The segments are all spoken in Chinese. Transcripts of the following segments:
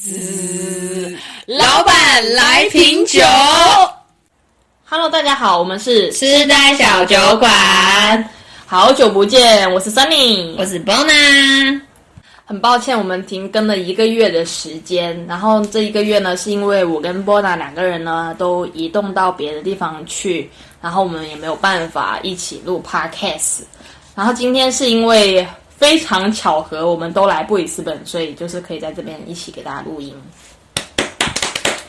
滋，老板来瓶酒。Hello，大家好，我们是痴呆小酒馆，好久不见，我是 Sunny，我是 Bona。很抱歉，我们停更了一个月的时间，然后这一个月呢，是因为我跟 Bona 两个人呢都移动到别的地方去，然后我们也没有办法一起录 Podcast。然后今天是因为非常巧合，我们都来布里斯本，所以就是可以在这边一起给大家录音，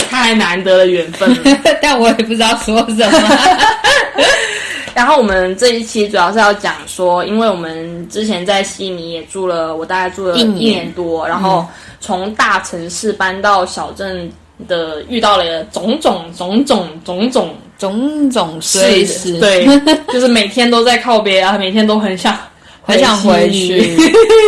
太难得的缘分了。但我也不知道说什么。然后我们这一期主要是要讲说，因为我们之前在悉尼也住了，我大概住了一年多，然后从大城市搬到小镇的，遇到了种种种种种种种种碎事，对，就是每天都在靠边啊，每天都很想很想回去。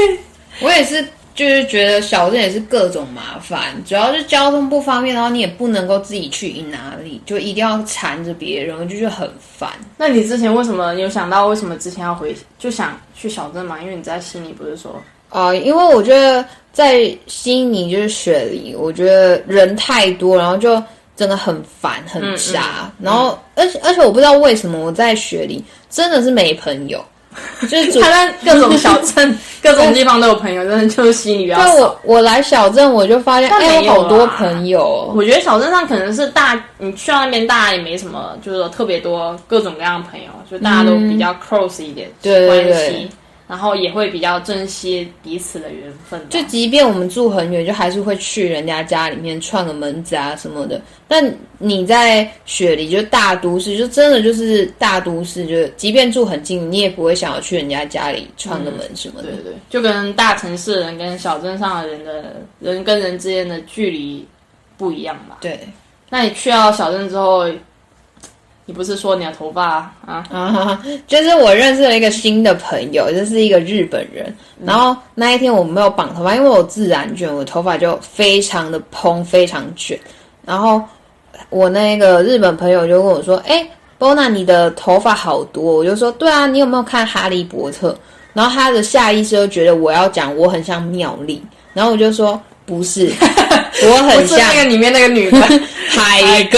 我也是。就是觉得小镇也是各种麻烦，主要是交通不方便，然后你也不能够自己去哪里，就一定要缠着别人，我就觉得很烦。那你之前为什么有想到为什么之前要回就想去小镇嘛？因为你在悉尼不是说啊？因为我觉得在悉尼就是雪梨，我觉得人太多，然后就真的很烦很杂。然后而且而且我不知道为什么我在雪梨真的是没朋友。就是他在各种小镇、各种地方都有朋友，真的就是心里比较少。我我来小镇，我就发现哎，有好多朋友。我觉得小镇上可能是大，你去到那边，大家也没什么，就是特别多各种各样的朋友，就大家都比较 close 一点关系。然后也会比较珍惜彼此的缘分。就即便我们住很远，就还是会去人家家里面串个门子啊什么的。但你在雪梨，就大都市，就真的就是大都市，就即便住很近，你也不会想要去人家家里串个门什么的。对对，就跟大城市人跟小镇上的人的人跟人之间的距离不一样吧？对。那你去到小镇之后？你不是说你的头发啊？啊，就是我认识了一个新的朋友，就是一个日本人。然后那一天我没有绑头发，因为我自然卷，我头发就非常的蓬，非常卷。然后我那个日本朋友就跟我说：“哎，Bona，你的头发好多。”我就说：“对啊，你有没有看《哈利波特》？”然后他的下意识就觉得我要讲我很像妙丽，然后我就说：“不是，我很像那个里面那个女的 海格。”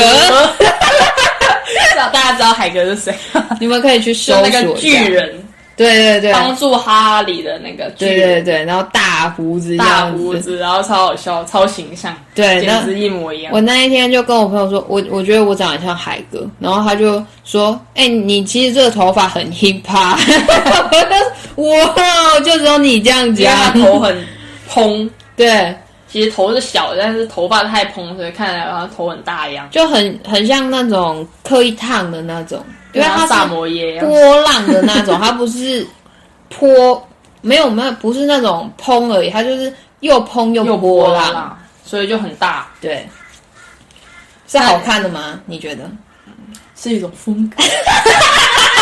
大家知道海哥是谁？你们可以去搜索那个巨人，对对对，帮助哈利的那个巨人，对对对，然后大胡子，大胡子，然后超好笑，超形象，对，简直一模一样。我那一天就跟我朋友说，我我觉得我长得像海哥，然后他就说，哎，你其实这个头发很 hip hop，哇，就只有你这样讲，头很蓬，对。其实头是小，但是头发太蓬，所以看起来好像头很大一样，就很很像那种刻意烫的那种，因为它萨摩耶波浪的那种，它不是坡，没有没有，不是那种蓬而已，它就是又蓬又波浪，所以就很大，对，是好看的吗？你觉得？是一种风格。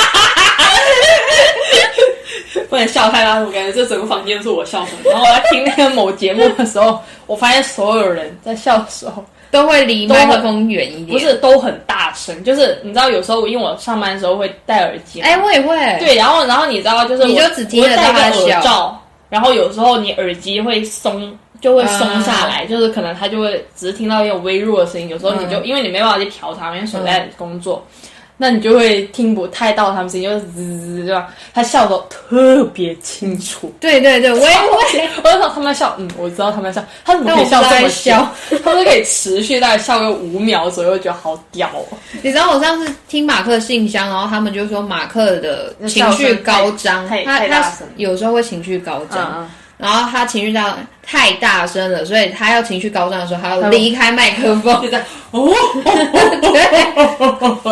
不能笑太大声，我感觉这整个房间是我笑声。然后我在听那个某节目的时候，我发现所有人在笑的时候都会离麦克风远一点，不是都很大声。就是你知道，有时候因为我上班的时候会戴耳机，哎，我也会。对，然后然后你知道，就是你就只听得到他笑。然后有时候你耳机会松，就会松下来，就是可能他就会只是听到一种微弱的声音。有时候你就因为你没办法去调它，因为手在工作。那你就会听不太到他们声音，就是滋滋，对吧？他笑的特别清楚。对对对，我也会。我知道他们在笑，嗯，我知道他们在笑。他怎么可以笑这么笑？他们可以持续大概笑个五秒左右，觉得好屌哦。你知道我上次听马克信箱，然后他们就说马克的情绪高涨，他他有时候会情绪高涨。然后他情绪大太大声了，所以他要情绪高涨的时候，他要离开麦克风，就在 哦，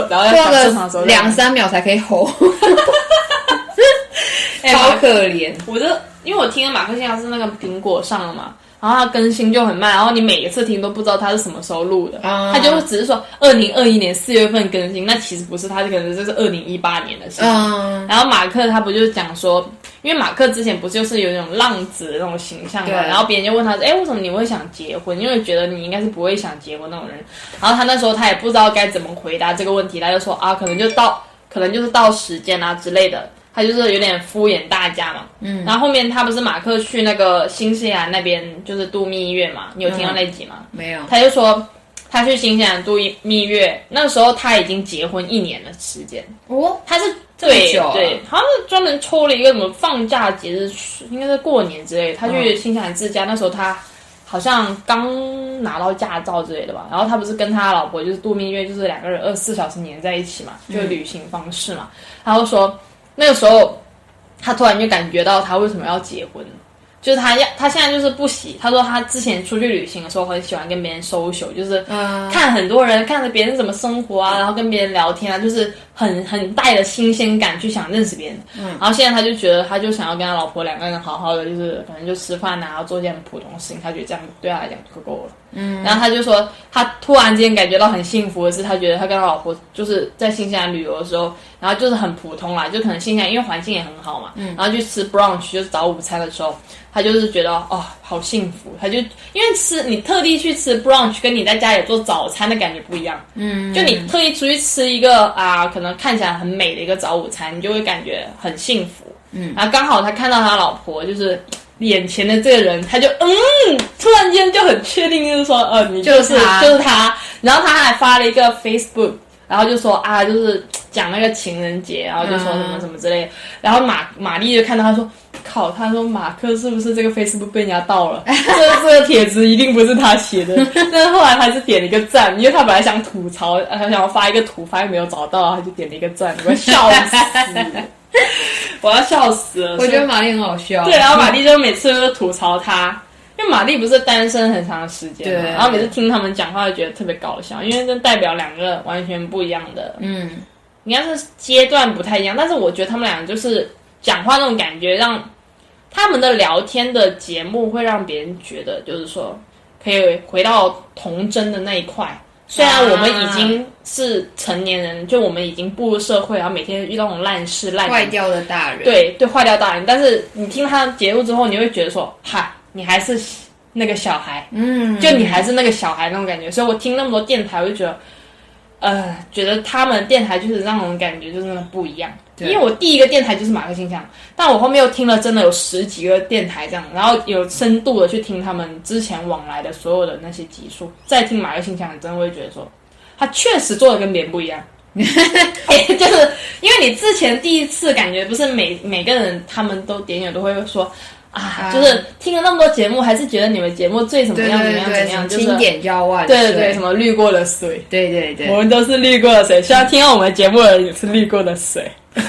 然后过个两三秒才可以吼，超可怜。我就因为我听了马克现在是那个苹果上了嘛。然后它更新就很慢，然后你每一次听都不知道它是什么时候录的，他就只是说二零二一年四月份更新，那其实不是，它可能就是二零一八年的事情。然后马克他不就讲说，因为马克之前不就是有那种浪子的那种形象嘛，然后别人就问他说，哎，为什么你会想结婚？因为觉得你应该是不会想结婚那种人。然后他那时候他也不知道该怎么回答这个问题，他就说啊，可能就到，可能就是到时间啊之类的。他就是有点敷衍大家嘛。嗯，然后后面他不是马克去那个新西兰那边就是度蜜月嘛？你有听到那集吗？没有。他就说他去新西兰度蜜月，那时候他已经结婚一年的时间。哦，他是对对，好像是专门抽了一个什么放假节日，应该是过年之类，他去新西兰自驾。那时候他。好像刚拿到驾照之类的吧，然后他不是跟他老婆就是度蜜月，就是两个人二十四小时黏在一起嘛，就旅行方式嘛。然后说那个时候他突然就感觉到他为什么要结婚。就是他要，他现在就是不喜。他说他之前出去旅行的时候很喜欢跟别人 social，就是看很多人，看着别人怎么生活啊，然后跟别人聊天啊，就是很很带着新鲜感去想认识别人。嗯，然后现在他就觉得，他就想要跟他老婆两个人好好的，就是反正就吃饭啊，做件很普通的事情，他觉得这样对他来讲就够了。嗯，然后他就说，他突然之间感觉到很幸福的是，他觉得他跟他老婆就是在新西兰旅游的时候，然后就是很普通啦，就可能新西兰因为环境也很好嘛，嗯，然后去吃 brunch 就是早午餐的时候。他就是觉得哦，好幸福。他就因为吃你特地去吃 brunch，跟你在家里做早餐的感觉不一样。嗯，就你特意出去吃一个啊，可能看起来很美的一个早午餐，你就会感觉很幸福。嗯，然后刚好他看到他老婆就是眼前的这个人，他就嗯，突然间就很确定，就是说呃，你就是就是他。然后他还发了一个 Facebook，然后就说啊，就是讲那个情人节，然后就说什么什么之类。然后玛玛丽就看到他说。靠！他说马克是不是这个 Facebook 被人家盗了？这这个帖子一定不是他写的。但是后来他是点了一个赞，因为他本来想吐槽，他想要发一个图，发现没有找到，他就点了一个赞。笑死！我要笑死了！我觉得玛丽很好笑。对，然后玛丽就每次都吐槽他，因为玛丽不是单身很长时间，对。然后每次听他们讲话，就觉得特别搞笑，因为这代表两个完全不一样的，嗯，应该是阶段不太一样。但是我觉得他们俩就是讲话那种感觉让。他们的聊天的节目会让别人觉得，就是说可以回到童真的那一块。虽然我们已经是成年人，就我们已经步入社会，然后每天遇到那种烂事、烂坏掉的大人，对对，坏掉大人。但是你听他的节目之后，你会觉得说，哈，你还是那个小孩，嗯，就你还是那个小孩那种感觉。所以我听那么多电台，我就觉得。呃，觉得他们电台就是让人感觉就是那不一样，因为我第一个电台就是马克信箱，但我后面又听了真的有十几个电台这样，然后有深度的去听他们之前往来的所有的那些集数，再听马克信箱，真的会觉得说，他确实做的跟别人不一样，就是因为你之前第一次感觉不是每每个人他们都点点都会说。啊，就是听了那么多节目，还是觉得你们节目最怎么样怎么样怎么样，就是经典交换，对对对，什么滤过的水，对对对，我们都是滤过的水，希望听到我们节目的人也是滤过的水。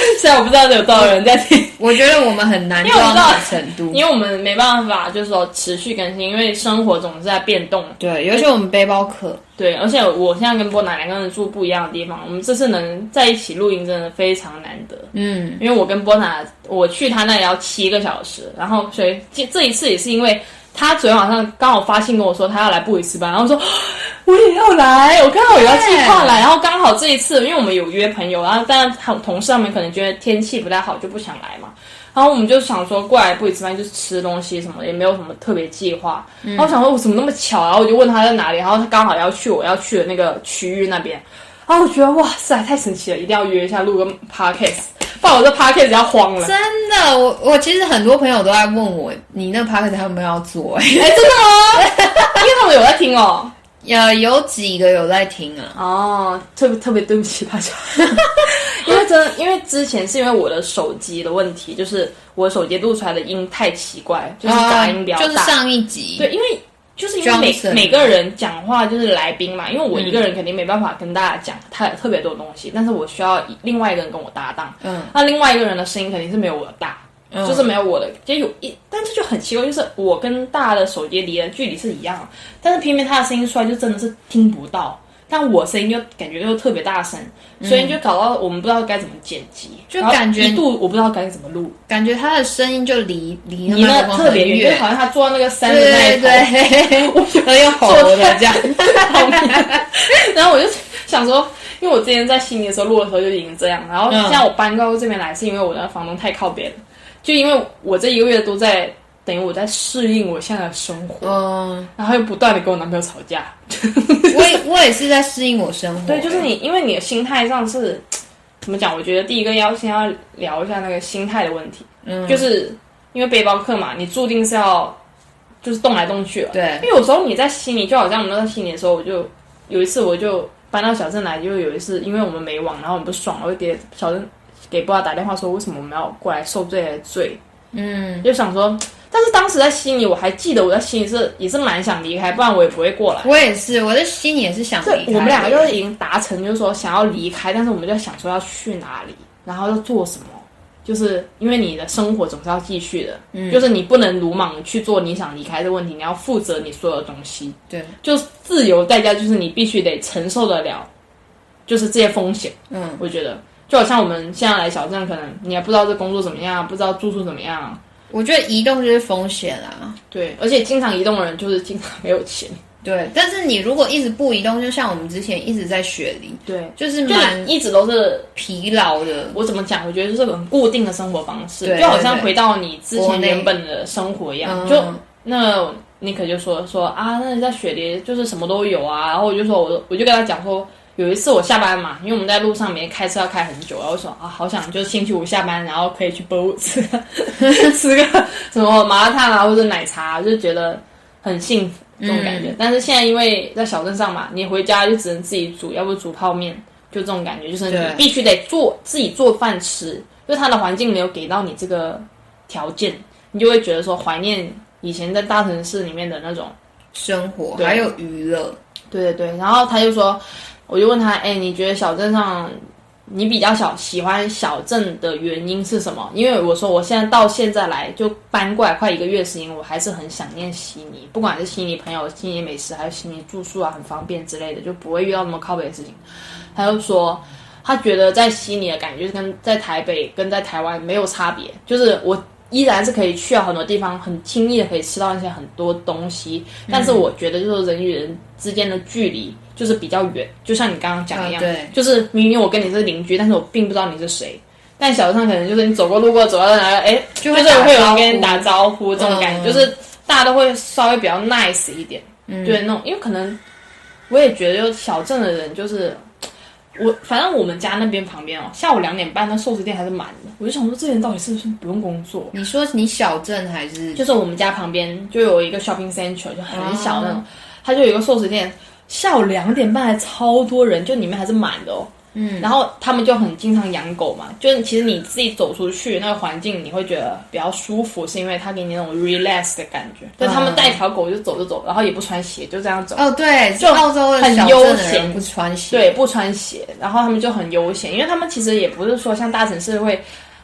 虽然我不知道有多少人在听，我觉得我们很难做到程度，因为我们没办法，就是说持续更新，因为生活总是在变动。对，尤其我们背包客，对，而且我现在跟波娜两个人住不一样的地方，我们这次能在一起录音真的非常难得。嗯，因为我跟波娜，我去他那里要七个小时，然后所以这这一次也是因为。他昨天晚上刚好发信跟我说他要来布里斯班，然后说 我也要来，我刚好也要计划来，然后刚好这一次因为我们有约朋友，然后但同同事他们可能觉得天气不太好就不想来嘛，然后我们就想说过来布里斯班就是吃东西什么的，也没有什么特别计划，然后想说我怎么那么巧，然后我就问他在哪里，然后他刚好要去我要去的那个区域那边，然后我觉得哇塞太神奇了，一定要约一下录个 podcast。不然我这 p a r k a s 要慌了。真的，我我其实很多朋友都在问我，你那 p a r k a s 他有没有要做？哎，真的吗？因为他们有在听哦，有有几个有在听啊。哦，特别特别对不起大家，因为真因为之前是因为我的手机的问题，就是我手机录出来的音太奇怪，就是杂音比较大。就是上一集，对，因为。就是因为每每个人讲话就是来宾嘛，因为我一个人肯定没办法跟大家讲太特别多东西，但是我需要另外一个人跟我搭档。嗯，那另外一个人的声音肯定是没有我的大，就是没有我的，就有一，但是就很奇怪，就是我跟大的手机离的距离是一样，但是偏偏他的声音出来就真的是听不到。但我声音又感觉又特别大声，所以就搞到我们不知道该怎么剪辑，就感觉一度我不知道该怎么录，感觉他的声音就离离离那特别远，就好像他坐在那个山的那一头，我觉得要吼的这样。然后我就想说，因为我之前在悉尼的时候录的时候就已经这样，然后现在我搬到这边来，是因为我的房东太靠边了，就因为我这一个月都在。等于我在适应我现在的生活，嗯，然后又不断的跟我男朋友吵架。我也我也是在适应我生活。对，就是你，因为你的心态上是，怎么讲？我觉得第一个要先要聊一下那个心态的问题，嗯，就是因为背包客嘛，你注定是要就是动来动去了，对。因为有时候你在悉尼，就好像我们在悉尼的时候，我就有一次我就搬到小镇来，就有一次因为我们没网，然后我们不爽，我就给小镇给爸爸打电话说，为什么我们要过来受这些罪？嗯，就想说。但是当时在心里，我还记得我在心里是也是蛮想离开，不然我也不会过来。我也是，我的心里也是想离开。我们两个就是已经达成，就是说想要离开，但是我们就在想说要去哪里，然后要做什么。就是因为你的生活总是要继续的，嗯，就是你不能鲁莽去做你想离开的问题，你要负责你所有的东西。对，就自由代价，就是你必须得承受得了，就是这些风险。嗯，我觉得就好像我们现在来小镇，可能你也不知道这工作怎么样，不知道住宿怎么样。我觉得移动就是风险啦，对，而且经常移动的人就是经常没有钱，对。但是你如果一直不移动，就像我们之前一直在雪梨，对，就是蛮一直都是疲劳的。我怎么讲？我觉得就是很固定的生活方式，就好像回到你之前原本的生活一样。就那尼克就说说啊，那你在雪梨就是什么都有啊。然后我就说，我我就跟他讲说。有一次我下班嘛，因为我们在路上每天开车要开很久，然后说啊，好想就星期五下班，然后可以去 BO 吃 吃个 什么麻辣烫啊，或者奶茶，就觉得很幸福这种感觉。但是现在因为在小镇上嘛，你回家就只能自己煮，要不煮泡面，就这种感觉，就是你必须得做自己做饭吃，就它的环境没有给到你这个条件，你就会觉得说怀念以前在大城市里面的那种生活，还有娱乐。对对对，然后他就说。我就问他，哎，你觉得小镇上你比较小喜欢小镇的原因是什么？因为我说我现在到现在来就搬过来快一个月时间，我还是很想念悉尼，不管是悉尼朋友、悉尼美食，还是悉尼住宿啊，很方便之类的，就不会遇到那么靠北的事情。他就说，他觉得在悉尼的感觉跟在台北跟在台湾没有差别，就是我依然是可以去到很多地方，很轻易的可以吃到一些很多东西，但是我觉得就是人与人之间的距离。就是比较远，就像你刚刚讲一样，对就是明明我跟你是邻居，但是我并不知道你是谁。但小镇上可能就是你走过路过，走到哪个，哎，就会会有人跟你打招呼，这种感觉，就是大家都会稍微比较 nice 一点，对那种。因为可能我也觉得，就小镇的人，就是我，反正我们家那边旁边哦，下午两点半那寿司店还是满的。我就想说，这人到底是不是不用工作？你说你小镇还是？就是我们家旁边就有一个 shopping center，就很小那种，它就有一个寿司店。下午两点半还超多人，就里面还是满的哦。嗯，然后他们就很经常养狗嘛，就是其实你自己走出去那个环境，你会觉得比较舒服，是因为它给你那种 relax 的感觉。就他们带条狗就走就走，然后也不穿鞋，就这样走。哦，对，就澳洲很悠闲，不穿鞋。对，不穿鞋，然后他们就很悠闲，因为他们其实也不是说像大城市会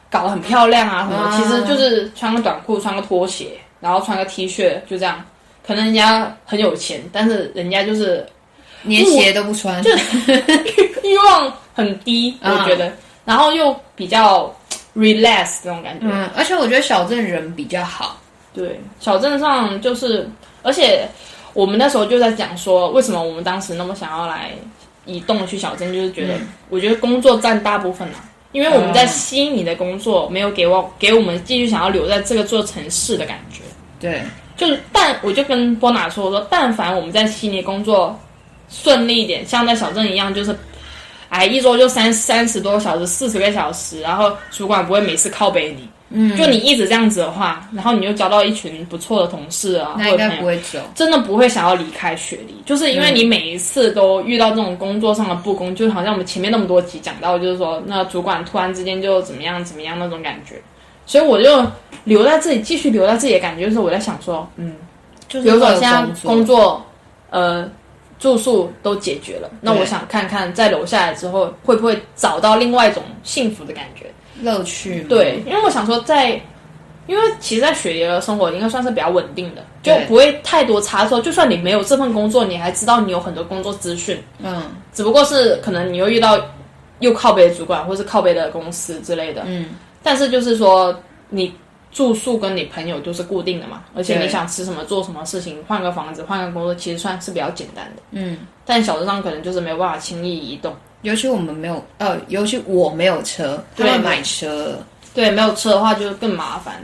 搞得很漂亮啊什么，其实就是穿个短裤，穿个拖鞋，然后穿个 T 恤，就这样。可能人家很有钱，但是人家就是。连鞋都不穿，就欲望很低，我觉得，然后又比较 relax 这种感觉。嗯，而且我觉得小镇人比较好。对，小镇上就是，而且我们那时候就在讲说，为什么我们当时那么想要来移动去小镇，就是觉得，我觉得工作占大部分啊，因为我们在悉尼的工作没有给我给我们继续想要留在这个座城市的感觉。对，就是但我就跟波娜说，我说但凡我们在悉尼工作。顺利一点，像在小镇一样，就是，哎，一周就三三十多个小时，四十个小时，然后主管不会每次靠背你，嗯，就你一直这样子的话，然后你又交到一群不错的同事啊，那应该不会走，真的不会想要离开雪梨，就是因为你每一次都遇到这种工作上的不公，就好像我们前面那么多集讲到，就是说那主管突然之间就怎么样怎么样那种感觉，所以我就留在这里，继续留在这里的感觉就是我在想说，嗯，就是比如说现在工作，呃。住宿都解决了，那我想看看在留下来之后会不会找到另外一种幸福的感觉、乐趣。对，因为我想说，在因为其实，在雪梨的生活应该算是比较稳定的，就不会太多差错。就算你没有这份工作，你还知道你有很多工作资讯。嗯，只不过是可能你又遇到又靠背的主管，或是靠背的公司之类的。嗯，但是就是说你。住宿跟你朋友都是固定的嘛，而且你想吃什么做什么事情，换个房子换个工作，其实算是比较简单的。嗯，但小镇上可能就是没有办法轻易移动，尤其我们没有，呃，尤其我没有车，他们，买车，对，没有车的话就更麻烦。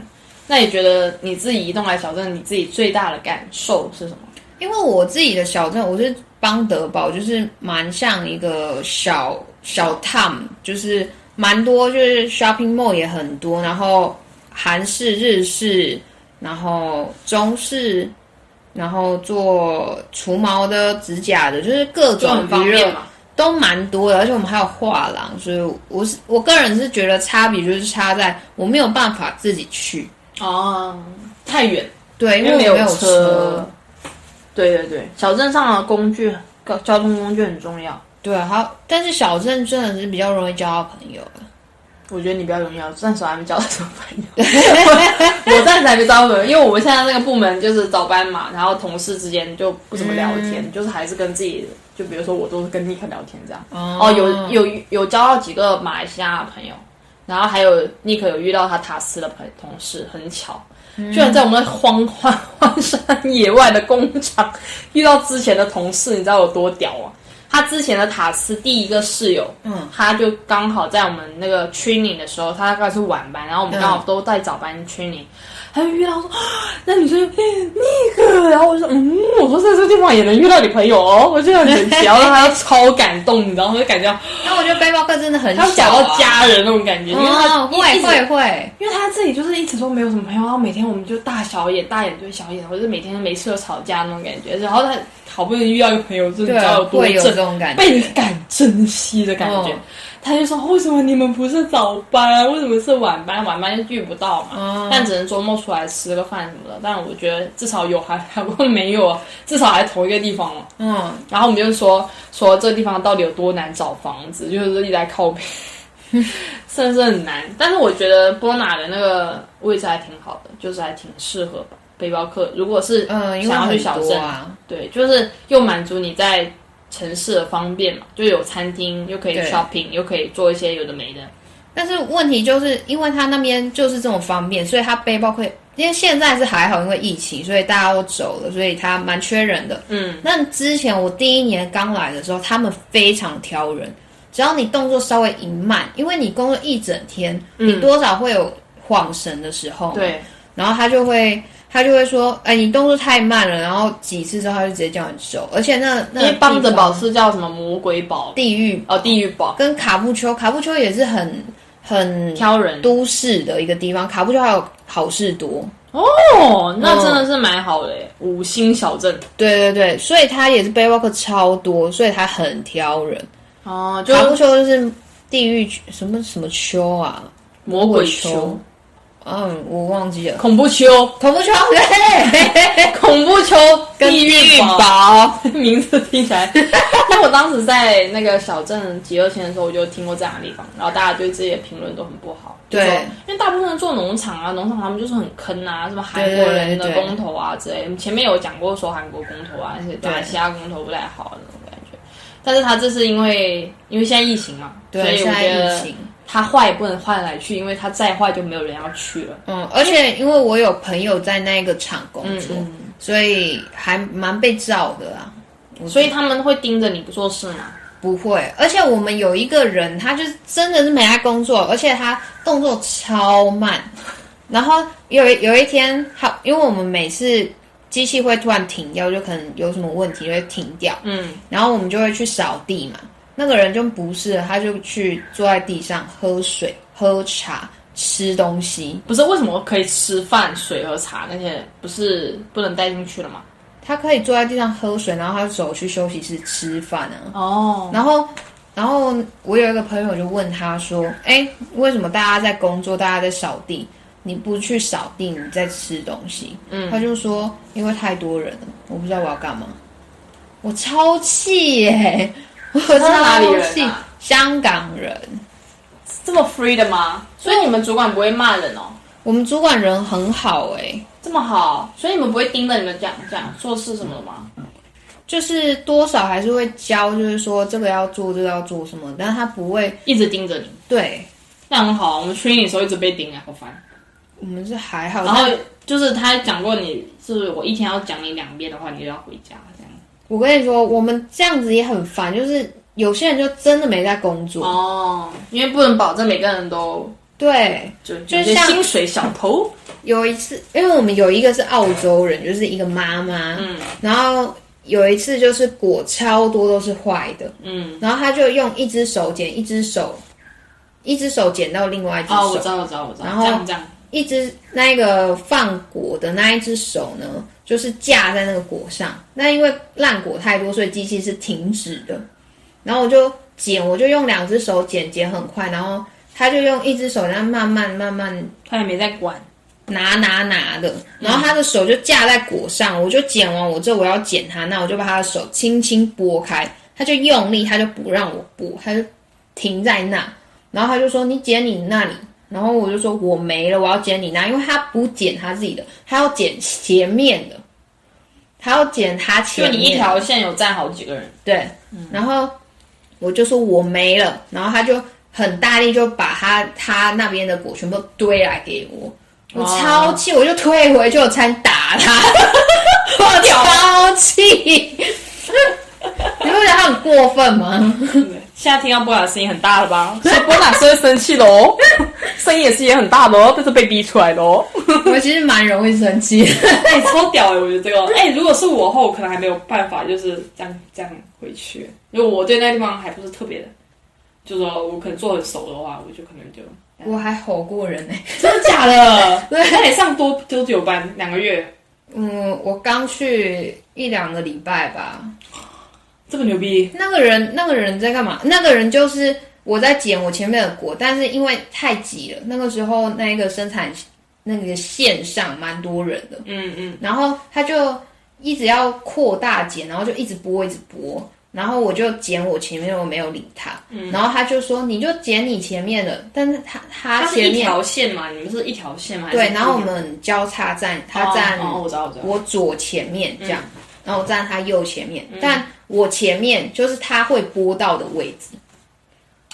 那你觉得你自己移动来小镇，你自己最大的感受是什么？因为我自己的小镇，我是邦德堡，就是蛮像一个小小 town，就是。蛮多，就是 shopping mall 也很多，然后韩式、日式，然后中式，然后做除毛的、指甲的，就是各种方面都蛮多的，而且我们还有画廊，所以我是我个人是觉得差别就是差在我没有办法自己去哦，太远，对，因为没有车。对对对，小镇上的工具，交通工具很重要。对，好，但是小镇真的是比较容易交到朋友的。我觉得你比较容易啊，暂时还没交到什么朋友。我暂时还没交到朋友，因为我们现在那个部门就是早班嘛，然后同事之间就不怎么聊天，就是还是跟自己，就比如说我都是跟尼克聊天这样。哦，有有有交到几个马来西亚的朋友，然后还有尼克有遇到他塔斯的朋同事，很巧。居然在我们荒荒荒山野外的工厂遇到之前的同事，你知道有多屌啊？他之前的塔斯第一个室友，嗯，他就刚好在我们那个 training 的时候，他大概是晚班，然后我们刚好都在早班 training。他就遇到说，那女生 那个，然后我说，嗯，我说在这个地方也能遇到你朋友哦，我就很神奇，然后他超感动，你知道吗？就感觉，那我觉得背包客真的很，他想到家人那种感觉，因为他会会会，因为他自己就是一直说没有什么朋友，然后每天我们就大小眼大眼对小眼，或者每天没事就吵架那种感觉，然后他好不容易遇到一个朋友，真的知道有多正，倍感珍惜的感觉。他就说：“为什么你们不是早班？为什么是晚班？晚班就遇不到嘛。但只能周末出来吃个饭什么的。但我觉得至少有还 还不没有，至少还同一个地方了。嗯。然后我们就说说这个地方到底有多难找房子，就是一直在靠背，甚至很难。但是我觉得波拿的那个位置还挺好的，就是还挺适合背包客。如果是嗯想要去小镇，对，就是又满足你在。”城市的方便嘛，就有餐厅，又可以 shopping，又可以做一些有的没的。但是问题就是，因为他那边就是这种方便，所以他背包可以。因为现在是还好，因为疫情，所以大家都走了，所以他蛮缺人的。嗯。那之前我第一年刚来的时候，他们非常挑人，只要你动作稍微一慢，因为你工作一整天，你多少会有晃神的时候。对。然后他就会。他就会说：“哎，你动作太慢了。”然后几次之后，他就直接叫你走。而且那那帮着宝是叫什么魔鬼堡、地狱哦，地狱堡跟卡布丘，卡布丘也是很很挑人都市的一个地方。卡布丘还有好事多哦，那真的是蛮好的，五星小镇。对对对，所以他也是背包客超多，所以他很挑人哦。卡布丘就是地狱什么什么丘啊，魔鬼丘。嗯，我忘记了。恐怖丘，恐怖丘，对，恐怖丘，地狱堡，名字听起来。因为我当时在那个小镇集二千的时候，我就听过这样的地方，然后大家对这些评论都很不好。对，因为大部分人做农场啊，农场他们就是很坑啊，什么韩国人的工头啊之类。前面有讲过说韩国工头啊，那些马来西亚公投不太好那种感觉。但是他这是因为因为现在疫情嘛，所以我觉得。他坏也不能坏来去，因为他再坏就没有人要去了。嗯，而且因为我有朋友在那个厂工作，所以还蛮被照的啊。所以他们会盯着你不做事吗？不会。而且我们有一个人，他就真的是没爱工作，而且他动作超慢。然后有有一天，他因为我们每次机器会突然停掉，就可能有什么问题会停掉。嗯，然后我们就会去扫地嘛。那个人就不是，他就去坐在地上喝水、喝茶、吃东西。不是为什么可以吃饭、水和茶那些不是不能带进去了吗？他可以坐在地上喝水，然后他走去休息室吃饭啊。哦。然后，然后我有一个朋友就问他说：“哎，为什么大家在工作，大家在扫地，你不去扫地，你在吃东西？”嗯。他就说：“因为太多人了，我不知道我要干嘛。”我超气耶！我是哪里人啊？香港人，这么 free 的吗？所以你们主管不会骂人哦？我们主管人很好哎，这么好，所以你们不会盯着你们讲讲做事什么的吗？就是多少还是会教，就是说这个要做，这个要做什么，但是他不会一直盯着你。对，那很好。我们 training 的时候一直被盯啊，好烦。我们是还好，然后就是他讲过，你是我一天要讲你两遍的话，你就要回家。我跟你说，我们这样子也很烦，就是有些人就真的没在工作哦，因为不能保证每个人都对，就就像薪水小偷。有一次，因为我们有一个是澳洲人，就是一个妈妈，嗯，然后有一次就是果超多都是坏的，嗯，然后他就用一只手捡，一只手一只手剪到另外一只手。哦，我知道，我知道，我知道。然后这样这样，一只那个放果的那一只手呢，就是架在那个果上。那因为烂果太多，所以机器是停止的。然后我就剪，我就用两只手剪，剪很快。然后他就用一只手，然后慢慢慢慢他也没在管。拿拿拿的，然后他的手就架在果上。我就剪完我之后，我要剪他，那我就把他的手轻轻拨开，他就用力，他就不让我拨，他就停在那。然后他就说：“你剪你那里。”然后我就说：“我没了，我要剪你那，因为他不剪他自己的，他要剪前面的，他要剪他前面。就你一条线有站好几个人，对，然后我就说我没了，然后他就很大力就把他他那边的果全部堆来给我。我超气，我就退回去，我才打他。我超气，你不觉得他很过分吗？现在听到波雅声音很大了吧？所以波雅是会生气的哦，声音也是也很大的哦，这是被逼出来的哦。我其实蛮容易生气，哎，超屌哎！我觉得这个，哎，如果是我后，可能还没有办法，就是这样这样回去。因为我对那地方还不是特别的，就是说我可能做很熟的话，我就可能就。我还吼过人呢，真的假的？对，那你上多多久班？两个月？嗯，我刚去一两个礼拜吧。这么牛逼？那个人，那个人在干嘛？那个人就是我在剪我前面的果，但是因为太挤了，那个时候那一个生产那个线上蛮多人的，嗯嗯，然后他就一直要扩大剪，然后就一直播，一直播。然后我就剪我前面，我没有理他。然后他就说：“你就剪你前面的。”但是他他前面一条线嘛，你们是一条线嘛？对。然后我们交叉站，他站我知道我知道我左前面这样，然后我站他右前面。但我前面就是他会播到的位置。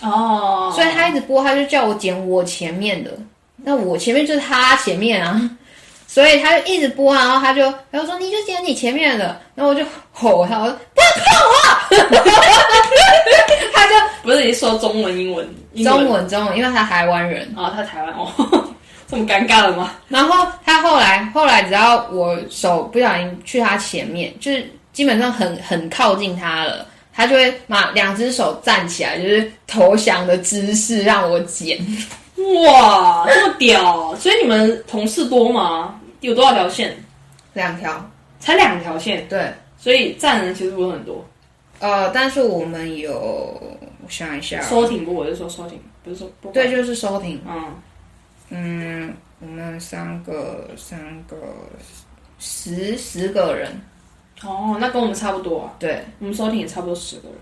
哦。所以他一直播，他就叫我剪我前面的。那我前面就是他前面啊。所以他就一直播，然后他就他就说你就剪你前面的，然后我就吼他，我说不要碰我，他就不是你说中文英文，中文中文，因为他台湾人啊，他台湾哦，这么尴尬了吗？然后他后来后来只要我手不小心去他前面，就是基本上很很靠近他了，他就会把两只手站起来，就是投降的姿势让我剪。哇，这么屌！所以你们同事多吗？有多少条线？两条，才两条线。对，所以站人其实不是很多。呃，但是我们有，我想一下，收停不？我是说收停，不是说不。对，就是收停。嗯嗯，我们三个三个十十个人。哦，那跟我们差不多啊。对，我们收听也差不多十个人。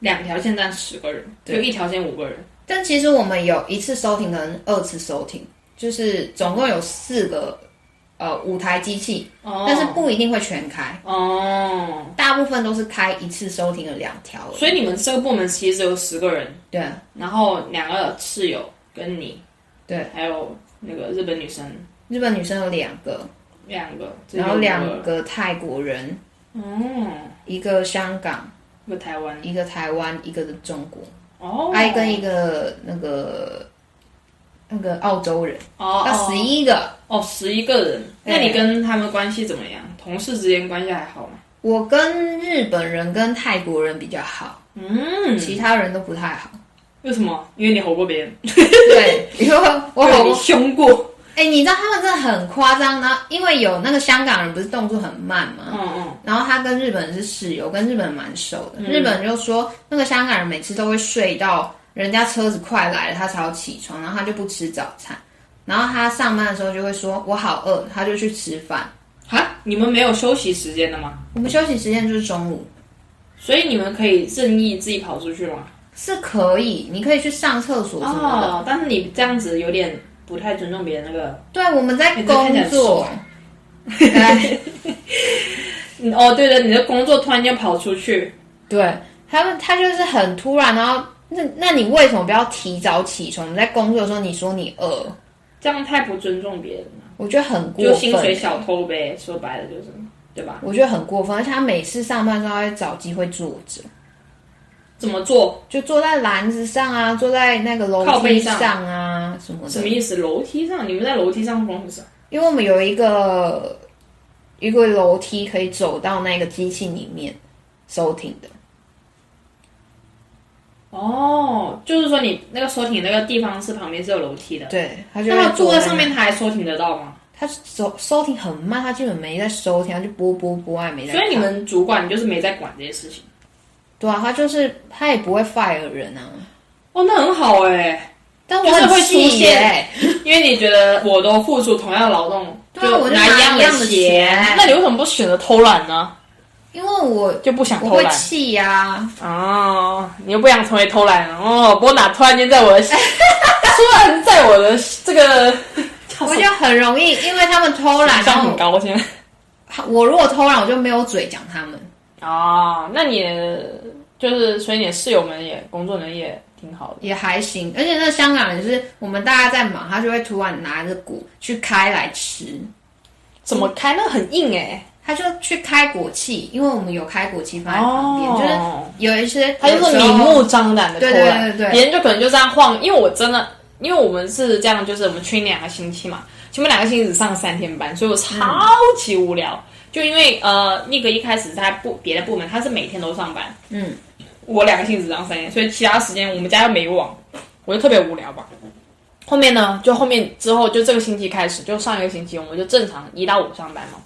两条线站十个人，就一条线五个人。但其实我们有一次收听跟二次收听。就是总共有四个呃五台机器，但是不一定会全开哦，大部分都是开一次收听的两条。所以你们这个部门其实有十个人，对，然后两个室友跟你，对，还有那个日本女生，日本女生有两个，两个，然后两个泰国人，哦，一个香港，一个台湾，一个台湾，一个是中国，哦，还跟一个那个。那个澳洲人。哦，那十一个。哦，十一个人。那你跟他们关系怎么样？同事之间关系还好吗？我跟日本人跟泰国人比较好，嗯，其他人都不太好。为什么？因为你吼过别人。对，因为我吼 凶过。哎，你知道他们真的很夸张呢，因为有那个香港人不是动作很慢吗？嗯嗯。然后他跟日本人是室友，跟日本人蛮熟的。日本人就说，那个香港人每次都会睡到。人家车子快来了，他才要起床，然后他就不吃早餐，然后他上班的时候就会说：“我好饿。”他就去吃饭。哈，你们没有休息时间的吗？我们休息时间就是中午，所以你们可以任意自己跑出去吗？是可以，你可以去上厕所什么的。但是你这样子有点不太尊重别人那个。对，我们在工作。哦，对了，你的工作突然间跑出去，对他们，他就是很突然，然后。那那你为什么不要提早起床？你在工作的时候你说你饿，这样太不尊重别人了。我觉得很过分，就薪水小偷呗。说白了就是，对吧？我觉得很过分，而且他每次上班都要找机会坐着。怎么坐？就坐在篮子上啊，坐在那个楼梯上啊，什么？什么意思？楼梯上？你们在楼梯上工什么？因为我们有一个一个楼梯可以走到那个机器里面收听的。哦，就是说你那个收停那个地方是旁边是有楼梯的，对，他就那他坐在上面，他还收停得到吗？他收收听很慢，他基本没在收听，他就播播播，还没在。所以你们主管就是没在管这些事情。对啊，他就是他也不会 fire 人啊。哦，那很好哎、但我就是会出现 因为你觉得我都付出同样的劳动，对啊我就拿拿一样的的钱那你为什么不选择偷懒呢？因为我就不想我会偷懒气呀、哦，你又不想成为偷懒人哦？波哪突然间在我的，突然在我的这个，我就很容易，因为他们偷懒，然后很高，兴。我如果偷懒，我就没有嘴讲他们。哦，那你就是，所以你的室友们也工作能力也挺好的。也还行，而且那香港人是我们大家在忙，他就会突然拿着鼓去开来吃，怎么开？那个很硬哎、他就去开果器，因为我们有开果器放在旁边，哦就是有一些他就是明目张胆的偷对，对对对别人就可能就这样晃，因为我真的，因为我们是这样，就是我们去两个星期嘛，前面两个星期只上三天班，所以我超级无聊。就因为呃，那个一开始在部别的部门，他是每天都上班，嗯，我两个星期只上三天，所以其他时间我们家又没网，我就特别无聊吧。后面呢，就后面之后就这个星期开始，就上一个星期我们就正常一到五上班嘛。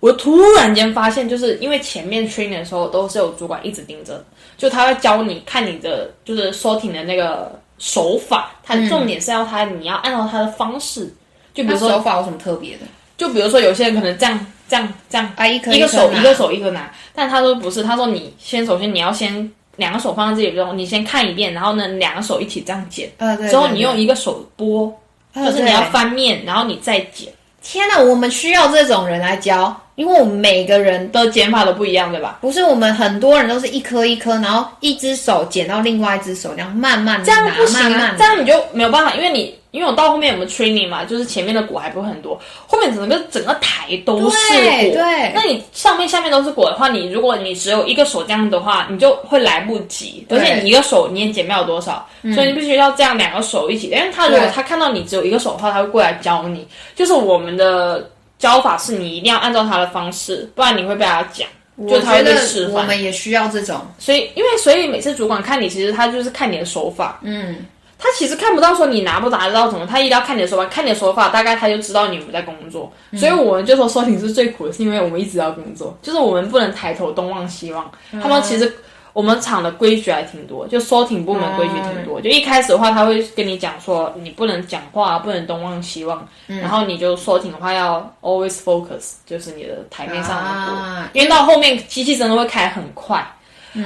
我突然间发现，就是因为前面 training 的时候都是有主管一直盯着，就他会教你看你的就是 sorting 的那个手法，他重点是要他你要按照他的方式，就比如说手法有什么特别的？就比如说有些人可能这样这样这样。啊，一颗一个手一个手一个拿，但他说不是，他说你先首先你要先两个手放在这里之后，你先看一遍，然后呢两个手一起这样剪，呃，对之后你用一个手拨，对。就是你要翻面，然后你再剪，天哪，我们需要这种人来教，因为我们每个人的剪法都不一样，对吧？不是我们很多人都是一颗一颗，然后一只手剪到另外一只手，然后慢慢这样拿不行啊慢慢，这样你就没有办法，因为你因为我到后面我们 training 嘛，就是前面的果还不会很多，后面整个整个台都是果，对对那你上面下面都是果的话，你如果你只有一个手这样的话，你就会来不及，而且你一个手你也剪不了多少，所以你必须要这样两个手一起。因为他如果他看到你只有一个手的话，他会过来教你。就是我们的教法是你一定要按照他的方式，不然你会被他讲。就我他会觉得被示范，我们也需要这种，所以因为所以每次主管看你，其实他就是看你的手法，嗯，他其实看不到说你拿不拿得到什么，他一定要看你的手法，看你的手法，大概他就知道你有没有在工作。所以我们就说收挺是最苦的，是因为我们一直要工作，就是我们不能抬头东望西望。他们其实我们厂的规矩还挺多，就收挺部门规矩挺多。就一开始的话，他会跟你讲说你不能讲话，不能东望西望，然后你就收挺的话要 always focus，就是你的台面上的果。啊，因为到后面机器真的会开很快，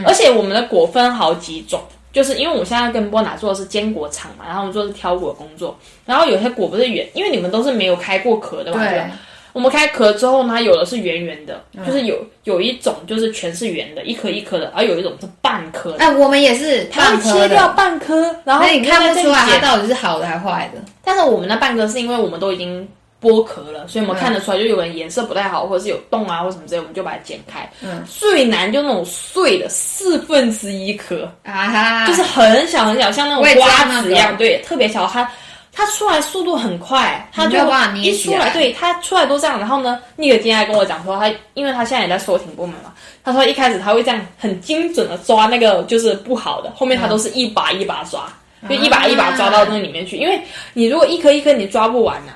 而且我们的果分好几种，就是因为我现在跟波娜做的是坚果厂嘛，然后我们做的是挑果工作，然后有些果不是圆，因为你们都是没有开过壳的嘛，对。吧？我们开壳之后呢，有的是圆圆的，就是有有一种就是全是圆的，一颗一颗的，而有一种是半颗的，哎，我们也是它切掉的，半颗，然后那你看不出来它它到底是好的还是坏的。但是我们的半颗是因为我们都已经剥壳了，所以我们看得出来，就有人颜色不太好，或者是有洞啊或什么之类，我们就把它剪开。嗯，最难就那种碎的四分之一颗，啊哈，就是很小很小，像那种瓜子一样，对，特别小。它它出来速度很快，它就一出来，对，它出来都这样。然后呢，那个今天还跟我讲说，他因为他现在也在收挺部门嘛，他说一开始他会这样很精准的抓那个就是不好的，后面他都是一把一把抓，就一把一把抓到那里面去。因为你如果一颗一颗你抓不完呐、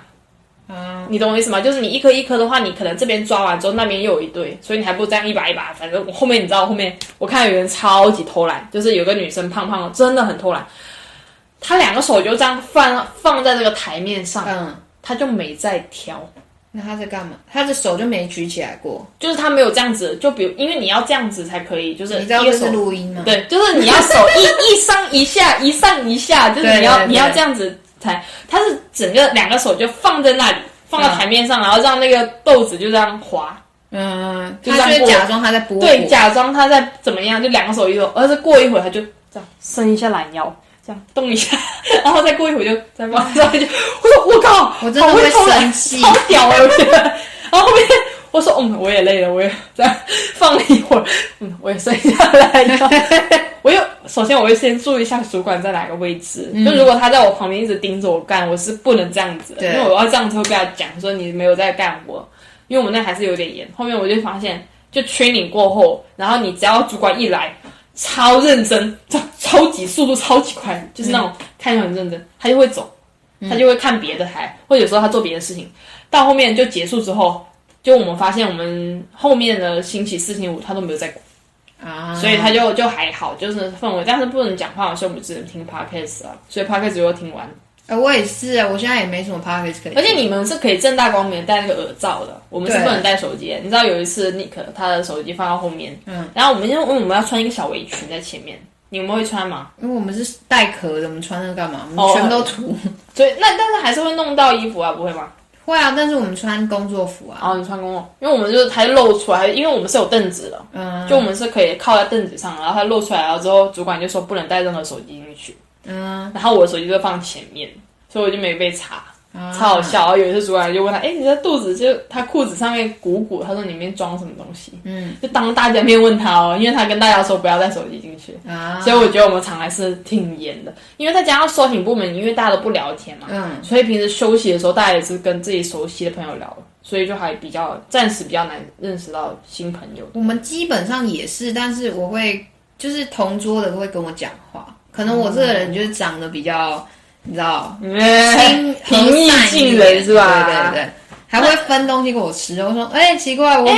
嗯，你懂我意思吗？就是你一颗一颗的话，你可能这边抓完之后，那边又有一堆，所以你还不如这样一把一把。反正我后面你知道，后面我看有人超级偷懒，就是有个女生胖胖的，真的很偷懒。她两个手就这样放放在这个台面上，嗯，她就没在挑，那她在干嘛？她的手就没举起来过。就是她没有这样子。就比如，因为你要这样子才可以，就是你知道这是录音吗？对，就是你要手一一上一下，一上一下，就是你要你要这样子才，它是整个两个手就放在那里，放到台面上，然后让那个豆子就这样滑。嗯，他就会假装他在剥。对，假装他在怎么样，就两个手一手，而是过一会儿他就这样伸一下懒腰，这样动一下，然后再过一会儿就再往上就，我说我靠，我真的会生气超屌啊，我觉得。然后后面我说嗯，我也累了，我也这样放了一会儿，嗯，我也睡下来了。我又首先我会先注意一下主管在哪个位置，就如果他在我旁边一直盯着我干，我是不能这样子的，因为我要这样子会被他讲说你没有在干活，因为我们那还是有点严。后面我就发现，就 training 过后，然后你只要主管一来，超认真，超超级速度超级快，就是那种看起来很认真，他就会走，他就会看别的台，或者有时候他做别的事情，到后面就结束之后，就我们发现我们后面的星期四、星期五他都没有在管。啊，所以他就就还好，就是氛围，但是不能讲话，所以我们只能听 podcast 啊。所以 podcast 又听完。呃，我也是啊，我现在也没什么 podcast 可以。而且你们是可以正大光明戴那个耳罩的，我们是不能戴手机。你知道有一次 Nick 他的手机放到后面，嗯，然后我们因为我们要穿一个小围裙在前面，你们会穿吗？因为我们是带壳的，我们穿那个干嘛？我们全都涂。所以那但是还是会弄到衣服啊，不会吗？会啊，但是我们穿工作服啊。哦，你穿工作，因为我们就是它露出来，因为我们是有凳子的，嗯，就我们是可以靠在凳子上，然后它露出来了之后，主管就说不能带任何手机进去，嗯，然后我的手机就放前面，所以我就没被查。超好笑！然后有一次主管就问他：“哎，你的肚子就他裤子上面鼓鼓，他说里面装什么东西？”嗯，就当大家面问他哦，因为他跟大家说不要带手机进去啊。所以我觉得我们厂还是挺严的，因为再加上收品部门，因为大家都不聊天嘛，嗯，所以平时休息的时候，大家也是跟自己熟悉的朋友聊，所以就还比较暂时比较难认识到新朋友。我们基本上也是，但是我会就是同桌的会跟我讲话，可能我这个人就是长得比较。你知道，平平易近人是吧？对对对，还会分东西给我吃。我说，哎，奇怪，我很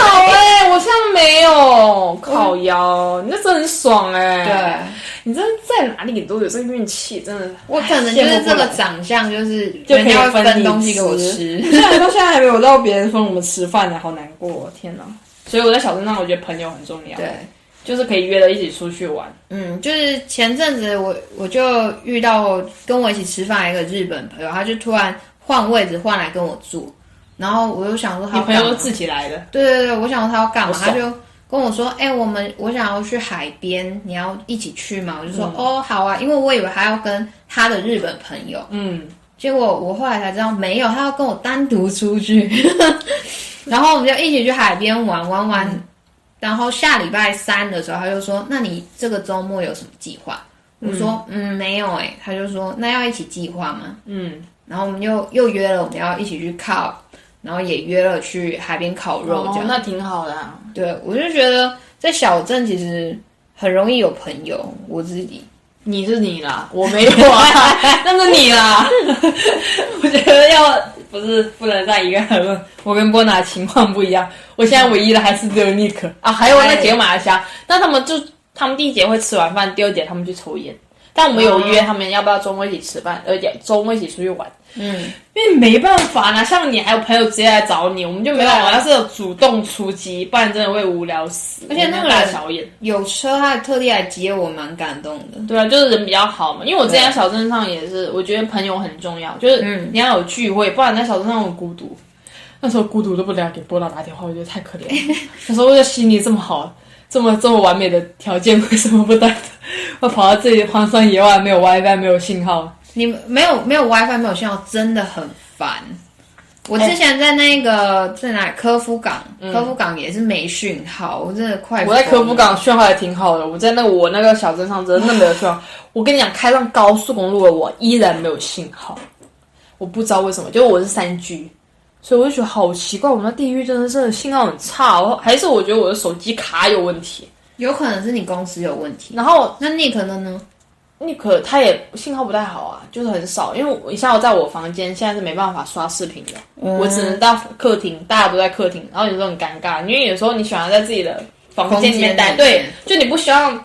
好哎，我现在没有烤腰，你这真的很爽哎。对，你真的在哪里都有这个运气，真的。我可能就是这个长相，就是就可以分东西给我吃。现在到现在还没有到别人分我们吃饭呢，好难过，天哪！所以我在小镇上，我觉得朋友很重要。对。就是可以约了一起出去玩。嗯，就是前阵子我我就遇到跟我一起吃饭一个日本朋友，他就突然换位置换来跟我住，然后我就想说他朋友自己来的。对对对，我想说他要干嘛，他就跟我说：“哎，我们我想要去海边，你要一起去吗？”我就说：“哦，好啊。”因为我以为他要跟他的日本朋友，嗯，结果我后来才知道没有，他要跟我单独出去，然后我们就一起去海边玩玩玩。然后下礼拜三的时候，他就说：“那你这个周末有什么计划？”我说：“嗯，没有哎。”他就说：“那要一起计划吗？”嗯，然后我们又又约了，我们要一起去烤，然后也约了去海边烤肉，这样那挺好的。对，我就觉得在小镇其实很容易有朋友。我自己，你是你啦，我没有啊，那是你啦。我觉得要。不是不能在一个人，我跟波娜情况不一样。我现在唯一的还是只有尼克啊，还有那几个马来西亚。那他们就他们第一节会吃完饭，第二节他们去抽烟。但我们有约他们要不要周末一起吃饭，而且周末一起出去玩。嗯，因为没办法啦，像你还有朋友直接来找你，我们就没有办法。要是有主动出击，不然真的会无聊死。而且那个人有车，他还特地来接我，蛮感动的。对啊，就是人比较好嘛。因为我之前在小镇上也是，我觉得朋友很重要，就是你要有聚会，不然在小镇上很孤独。那时候孤独都不了给波导打电话，我觉得太可怜了。他说我的心里这么好，这么这么完美的条件，为什么不带？我跑到这里荒山野外，没有 WiFi，没有信号。你没有没有 WiFi 没有信号，真的很烦。我之前在那个在哪科夫港，科夫港也是没讯号，我真的快。我在科夫港讯号还挺好的，我在那个我那个小镇上真的没有讯号。我跟你讲，开上高速公路了，我依然没有信号。我不知道为什么，就我是三 G，所以我就觉得好奇怪，我们那地域真的是信号很差，我还是我觉得我的手机卡有问题。有可能是你公司有问题，然后那你可能呢？你可他也信号不太好啊，就是很少。因为你像我在我房间现在是没办法刷视频的，我只能到客厅，大家都在客厅，然后有时候很尴尬，因为有时候你喜欢在自己的房间里面待，对，就你不希望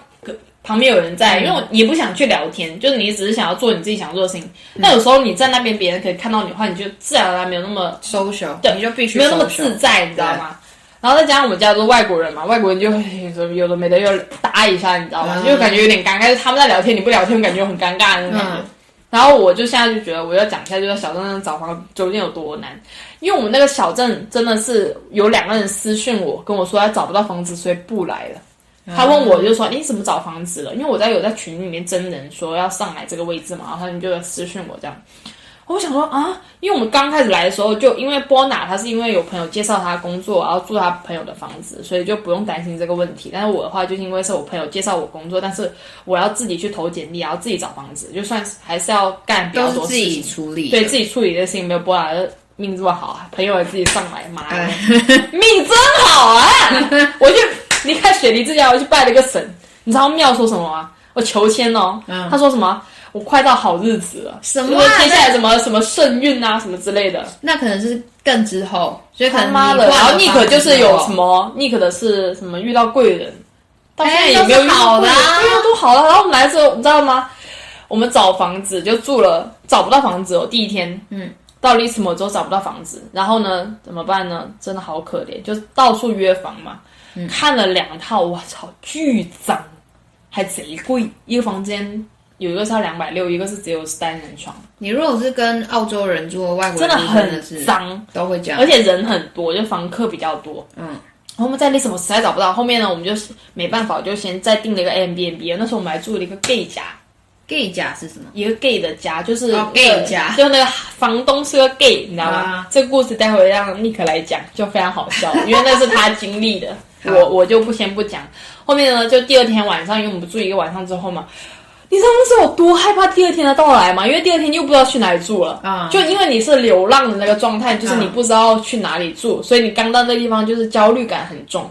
旁边有人在，因为也不想去聊天，就是你只是想要做你自己想做的事情。那有时候你在那边，别人可以看到你的话，你就自然而然没有那么 social，对，你就必须没有那么自在，你知道吗？然后再加上我们家都是外国人嘛，外国人就会有的没的又搭一下，你知道吗？就感觉有点尴尬，就他们在聊天，你不聊天，感觉很尴尬那种感觉。然后我就现在就觉得，我要讲一下，就是小镇上找房究竟有多难。因为我们那个小镇真的是有两个人私讯我，跟我说他找不到房子，所以不来了。他问我就说你怎么找房子了？因为我在有在群里面真人说要上来这个位置嘛，然后他们就私讯我这样。我想说啊，因为我们刚开始来的时候，就因为波娜她是因为有朋友介绍她工作，然后住她朋友的房子，所以就不用担心这个问题。但是我的话，就是因为是我朋友介绍我工作，但是我要自己去投简历，然后自己找房子，就算是还是要干比较多事情处理，对自己处理的事情没有波娜的命这么好啊，朋友也自己上来，妈呀，命真好啊！我就离开雪梨之前，我去拜了个神。你知道庙说什么吗？我求签哦，他说什么？我快到好日子了，什么？接下来什么什么圣运啊，什么之类的？那可能是更之后，所以可能妈的。然后 Nick 就是有什么 Nick 的是什么遇到贵人，到现在也没有遇到贵人，对啊，都好了。然后我们来的时候，你知道吗？我们找房子就住了，找不到房子哦。第一天，嗯，到 Lismo 之后找不到房子，然后呢，怎么办呢？真的好可怜，就到处约房嘛。看了两套，我操，巨脏，还贼贵，一个房间。有一个是要两百六，一个是只有单人床。你如果是跟澳洲人住，外国真的很脏，都会这样，而且人很多，就房客比较多。嗯，然后我们在那什么实在找不到，后面呢，我们就没办法，就先再订了一个 M B N B。那时候我们还住了一个 gay 家，gay 家是什么？一个 gay 的家，就是 gay 家，就那个房东是个 gay，你知道吗？这个故事待会让 Nick 来讲，就非常好笑，因为那是他经历的，我我就不先不讲。后面呢，就第二天晚上，因为我们住一个晚上之后嘛。你知道那时候有多害怕第二天的到来吗？因为第二天又不知道去哪里住了啊！就因为你是流浪的那个状态，就是你不知道去哪里住，所以你刚到那地方就是焦虑感很重，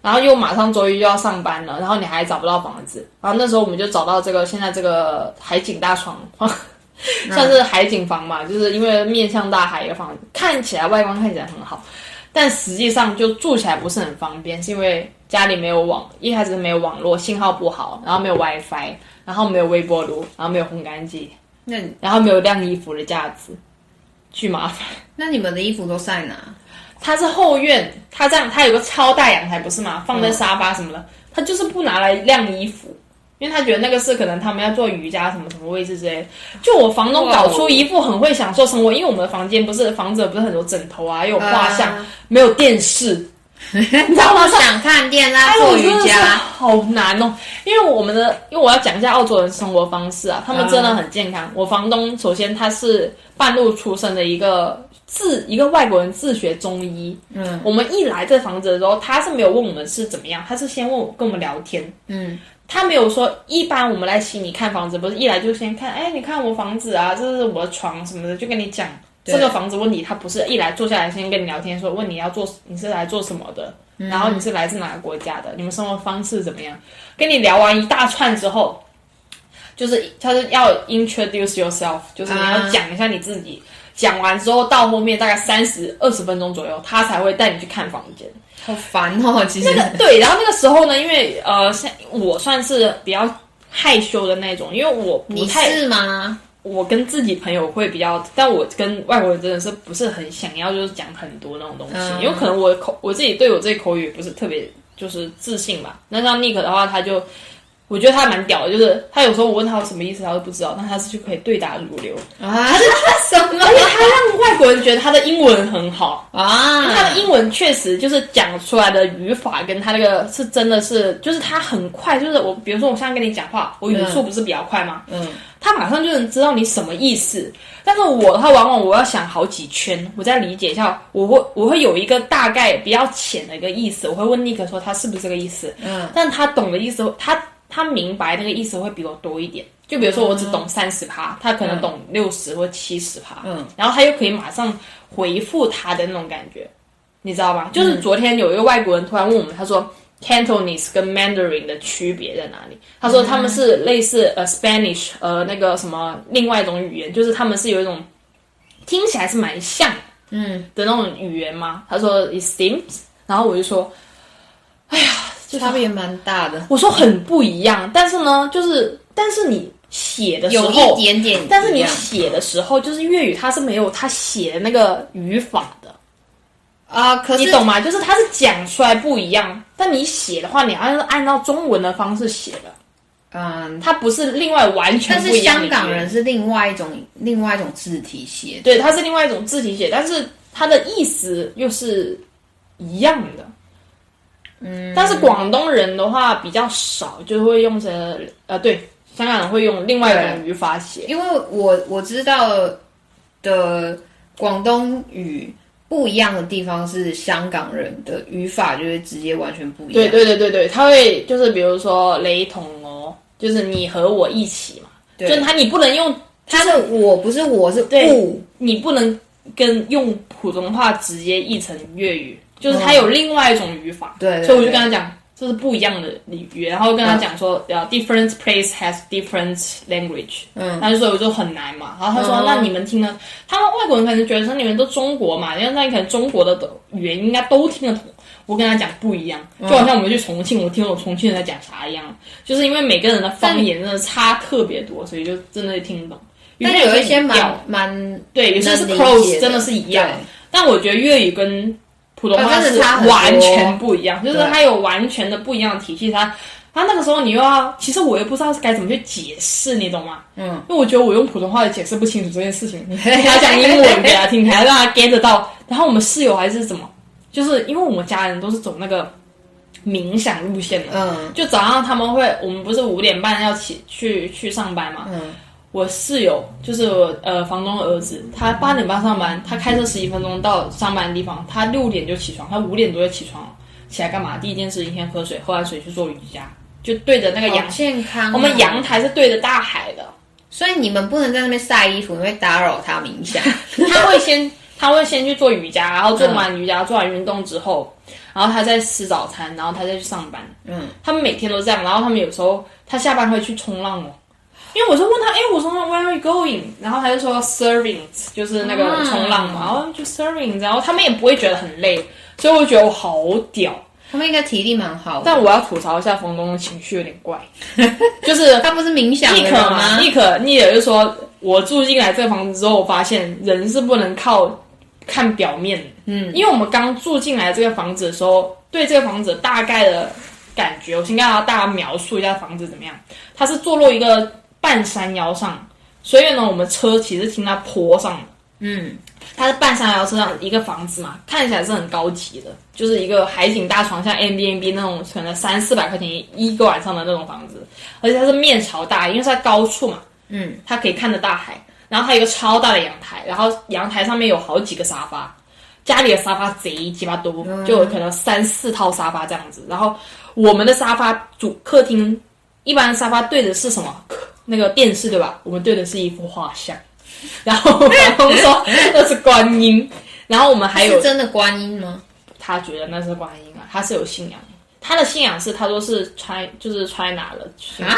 然后又马上周一又要上班了，然后你还找不到房子，然后那时候我们就找到这个现在这个海景大床，算是海景房嘛，就是因为面向大海一个房子，看起来外观看起来很好，但实际上就住起来不是很方便，是因为家里没有网，一开始没有网络，信号不好，然后没有 WiFi。然后没有微波炉，然后没有烘干机，那然后没有晾衣服的架子，巨麻烦。那你们的衣服都晒哪？它是后院，它这样，它有个超大阳台，不是吗？放在沙发什么的，他就是不拿来晾衣服，因为他觉得那个是可能他们要做瑜伽什么什么位置之类。就我房东搞出一副很会享受生活，因为我们的房间不是房子，不是很多枕头啊，又有画像，没有电视。你知道吗？想看电拉，做瑜伽好难哦。因为我们的，因为我要讲一下澳洲人生活方式啊，他们真的很健康。我房东首先他是半路出生的一个自一个外国人自学中医。嗯，我们一来这房子的时候，他是没有问我们是怎么样，他是先问我跟我们聊天。嗯，他没有说一般我们来悉尼看房子，不是一来就先看，哎，你看我房子啊，这是我的床什么的，就跟你讲。这个房子问题，他不是一来坐下来先跟你聊天，说问你要做你是来做什么的，然后你是来自哪个国家的，你们生活方式怎么样？跟你聊完一大串之后，就是他是要 introduce yourself，就是你要讲一下你自己。讲完之后到后面大概三十二十分钟左右，他才会带你去看房间。好烦哦，其实那个对，然后那个时候呢，因为呃，像我算是比较害羞的那种，因为我不太是吗？我跟自己朋友会比较，但我跟外国人真的是不是很想要，就是讲很多那种东西，因为可能我口我自己对我这口语不是特别就是自信吧。那像 Nick 的话，他就。我觉得他蛮屌的，就是他有时候我问他什么意思，他都不知道，但他是就可以对答如流啊！他 是什么？而且他让外国人觉得他的英文很好啊！他的英文确实就是讲出来的语法跟他那个是真的是，就是他很快，就是我比如说我现在跟你讲话，我语速不是比较快吗？嗯，他马上就能知道你什么意思。但是我的话往往我要想好几圈，我再理解一下，我会我会有一个大概比较浅的一个意思，我会问尼克说他是不是这个意思？嗯，但他懂的意思他。他明白那个意思会比我多一点，就比如说我只懂三十趴，他可能懂六十或七十趴，嗯，然后他又可以马上回复他的那种感觉，你知道吧？就是昨天有一个外国人突然问我们，他说 Cantonese 跟 Mandarin 的区别在哪里？他说他们是类似呃 Spanish 呃那个什么另外一种语言，就是他们是有一种听起来是蛮像嗯的那种语言吗？他说 It seems，然后我就说，哎呀。差别蛮大的。我说很不一样，但是呢，就是但是你写的时候有一点点，但是你写的时候，就是粤语它是没有它写的那个语法的啊。可是你懂吗？就是它是讲出来不一样，但你写的话，你要是按照中文的方式写的，嗯，它不是另外完全不一样。但是香港人是另外一种另外一种字体写，对，它是另外一种字体写，但是它的意思又是一样的。嗯，但是广东人的话比较少，就会用成呃，对，香港人会用另外一种语法写。因为我我知道的广东语不一样的地方是香港人的语法就会直接完全不一样。对对对对对，他会就是比如说雷同哦，就是你和我一起嘛，就他你不能用他是我不是我是不，你不能跟用普通话直接译成粤语。就是他有另外一种语法，对，所以我就跟他讲，这是不一样的语言，然后跟他讲说，呃，different place has different language，嗯，他就说我就很难嘛，然后他说，那你们听呢？他们外国人可能觉得说你们都中国嘛，因为那你可能中国的语言应该都听得懂。我跟他讲不一样，就好像我们去重庆，我听懂重庆人在讲啥一样，就是因为每个人的方言真的差特别多，所以就真的听不懂。但有一些蛮蛮对，有些是 close，真的是一样。但我觉得粤语跟普通话是完全不一样，就是它有完全的不一样的体系。它，它那个时候你又要，其实我又不知道是该怎么去解释，你懂吗？嗯，因为我觉得我用普通话也解释不清楚这件事情。你要讲英文给他听，还要让他 get 到。然后我们室友还是怎么，就是因为我们家人都是走那个冥想路线的，嗯，就早上他们会，我们不是五点半要起去去上班嘛，嗯。我室友就是我呃房东的儿子，他八点半上班，他开车十几分钟到上班的地方，他六点就起床，他五点多就起床，起来干嘛？第一件事情先喝水，喝完水去做瑜伽，就对着那个阳健康。我们阳台是对着大海的，所以你们不能在那边晒衣服，你会打扰他冥想。他会先他会先去做瑜伽，然后做完瑜伽做完运动之后，然后他再吃早餐，然后他再去上班。嗯，他们每天都这样，然后他们有时候他下班会去冲浪哦。因为我就问他，哎，我说 Where are you going？然后他就说 Serving，就是那个冲浪嘛，然后就 Serving，然后他们也不会觉得很累，所以我觉得我好屌。他们应该体力蛮好。但我要吐槽一下冯东的情绪有点怪，就是他不是冥想的吗？立可，你也就说我住进来这个房子之后，我发现人是不能靠看表面，嗯，因为我们刚住进来这个房子的时候，对这个房子大概的感觉，我先跟大家描述一下房子怎么样。它是坐落一个。半山腰上，所以呢，我们车其实停在坡上。嗯，它是半山腰车上一个房子嘛，看起来是很高级的，就是一个海景大床，像 M B N B 那种，可能三四百块钱一个晚上的那种房子，而且它是面朝大，因为是在高处嘛。嗯，它可以看着大海，然后它有一个超大的阳台，然后阳台上面有好几个沙发，家里的沙发贼鸡巴多，就可能三四套沙发这样子。然后我们的沙发主客厅一般沙发对的是什么？那个电视对吧？我们对的是一幅画像，然后房东说 那是观音，然后我们还有真的观音吗？他觉得那是观音啊，他是有信仰，他的信仰是他说是揣就是 China 的啊，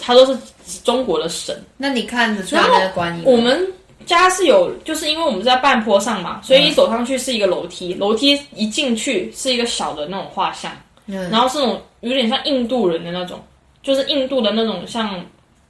他说是中国的神。那你看得出来那观音？我们家是有，就是因为我们是在半坡上嘛，所以一走上去是一个楼梯，楼梯一进去是一个小的那种画像，然后是那种有点像印度人的那种，就是印度的那种像。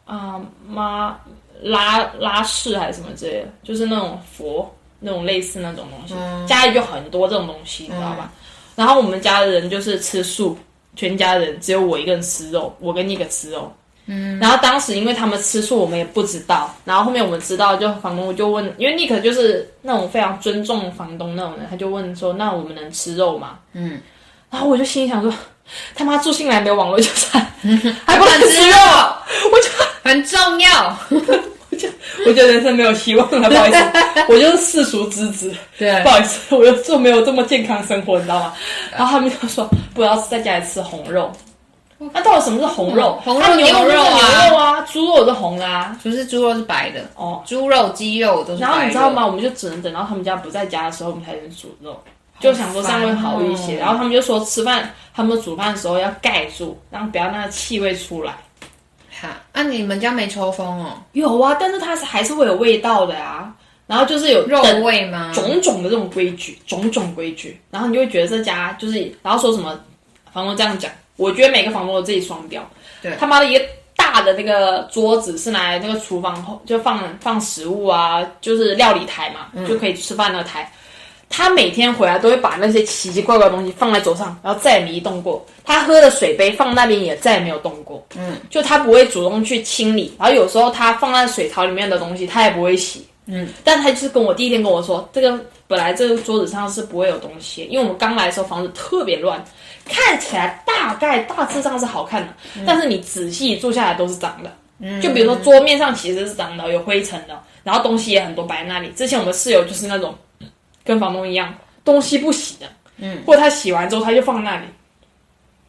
啊，妈拉拉氏还是什么之类的，就是那种佛那种类似那种东西，家里就很多这种东西，你知道吧？然后我们家的人就是吃素，全家人只有我一个人吃肉，我跟尼克吃肉。嗯，然后当时因为他们吃素，我们也不知道。然后后面我们知道，就房东就问，因为尼克就是那种非常尊重房东那种人，他就问说：“那我们能吃肉吗？”嗯，然后我就心里想说：“他妈住进来没有网络就算，还不能吃肉，我就。”很重要，我就我觉得人生没有希望了，不好意思，我就是世俗之子，对，不好意思，我又做没有这么健康生活，你知道吗？然后他们就说不要在家里吃红肉，那到底什么是红肉？红肉牛肉啊，牛肉啊，猪肉是红的啊，不是猪肉是白的哦，猪肉鸡肉都是。然后你知道吗？我们就只能等到他们家不在家的时候，我们才能煮肉，就想说这样会好一些。然后他们就说吃饭，他们煮饭的时候要盖住，然后不要那个气味出来。啊，你们家没抽风哦？有啊，但是它是还是会有味道的啊。然后就是有肉味吗？种种的这种规矩，种种规矩。然后你就会觉得这家就是，然后说什么房东这样讲，我觉得每个房东都自己双标。对，他妈的一个大的那个桌子是拿来那个厨房后就放放食物啊，就是料理台嘛，就可以吃饭那个台。他每天回来都会把那些奇奇怪怪的东西放在桌上，然后再也没移动过。他喝的水杯放那边也再也没有动过。嗯，就他不会主动去清理。然后有时候他放在水槽里面的东西，他也不会洗。嗯，但他就是跟我第一天跟我说，这个本来这个桌子上是不会有东西，因为我们刚来的时候房子特别乱，看起来大概大致上是好看的，但是你仔细坐下来都是脏的。嗯，就比如说桌面上其实是脏的，有灰尘的，然后东西也很多摆在那里。之前我们室友就是那种。跟房东一样，东西不洗的，嗯，或者他洗完之后他就放在那里，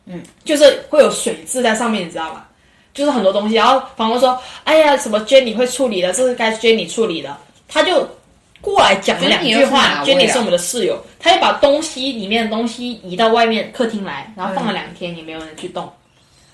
嗯，就是会有水渍在上面，你知道吗？就是很多东西，然后房东说：“哎呀，什么 Jenny 会处理的，这是该 Jenny 处理的。”他就过来讲了两句话。Jenny 是我们的室友，他就把东西里面的东西移到外面客厅来，然后放了两天，也没有人去动。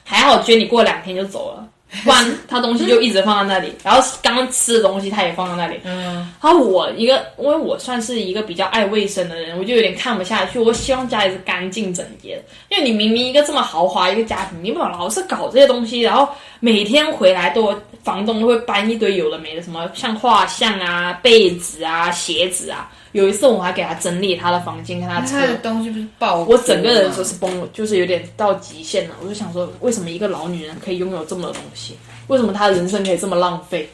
还好 Jenny 过两天就走了。不然他东西就一直放在那里，然后刚刚吃的东西他也放在那里。嗯，然后我一个，因为我算是一个比较爱卫生的人，我就有点看不下去。我希望家里是干净整洁，因为你明明一个这么豪华一个家庭，你不能老是搞这些东西，然后每天回来都房东都会搬一堆有的没的，什么像画像啊、被子啊、鞋子啊。有一次我还给他整理他的房间，跟他他的东西不是爆，我整个人就是崩了，就是有点到极限了。我就想说，为什么一个老女人可以拥有这么多东西？为什么她的人生可以这么浪费？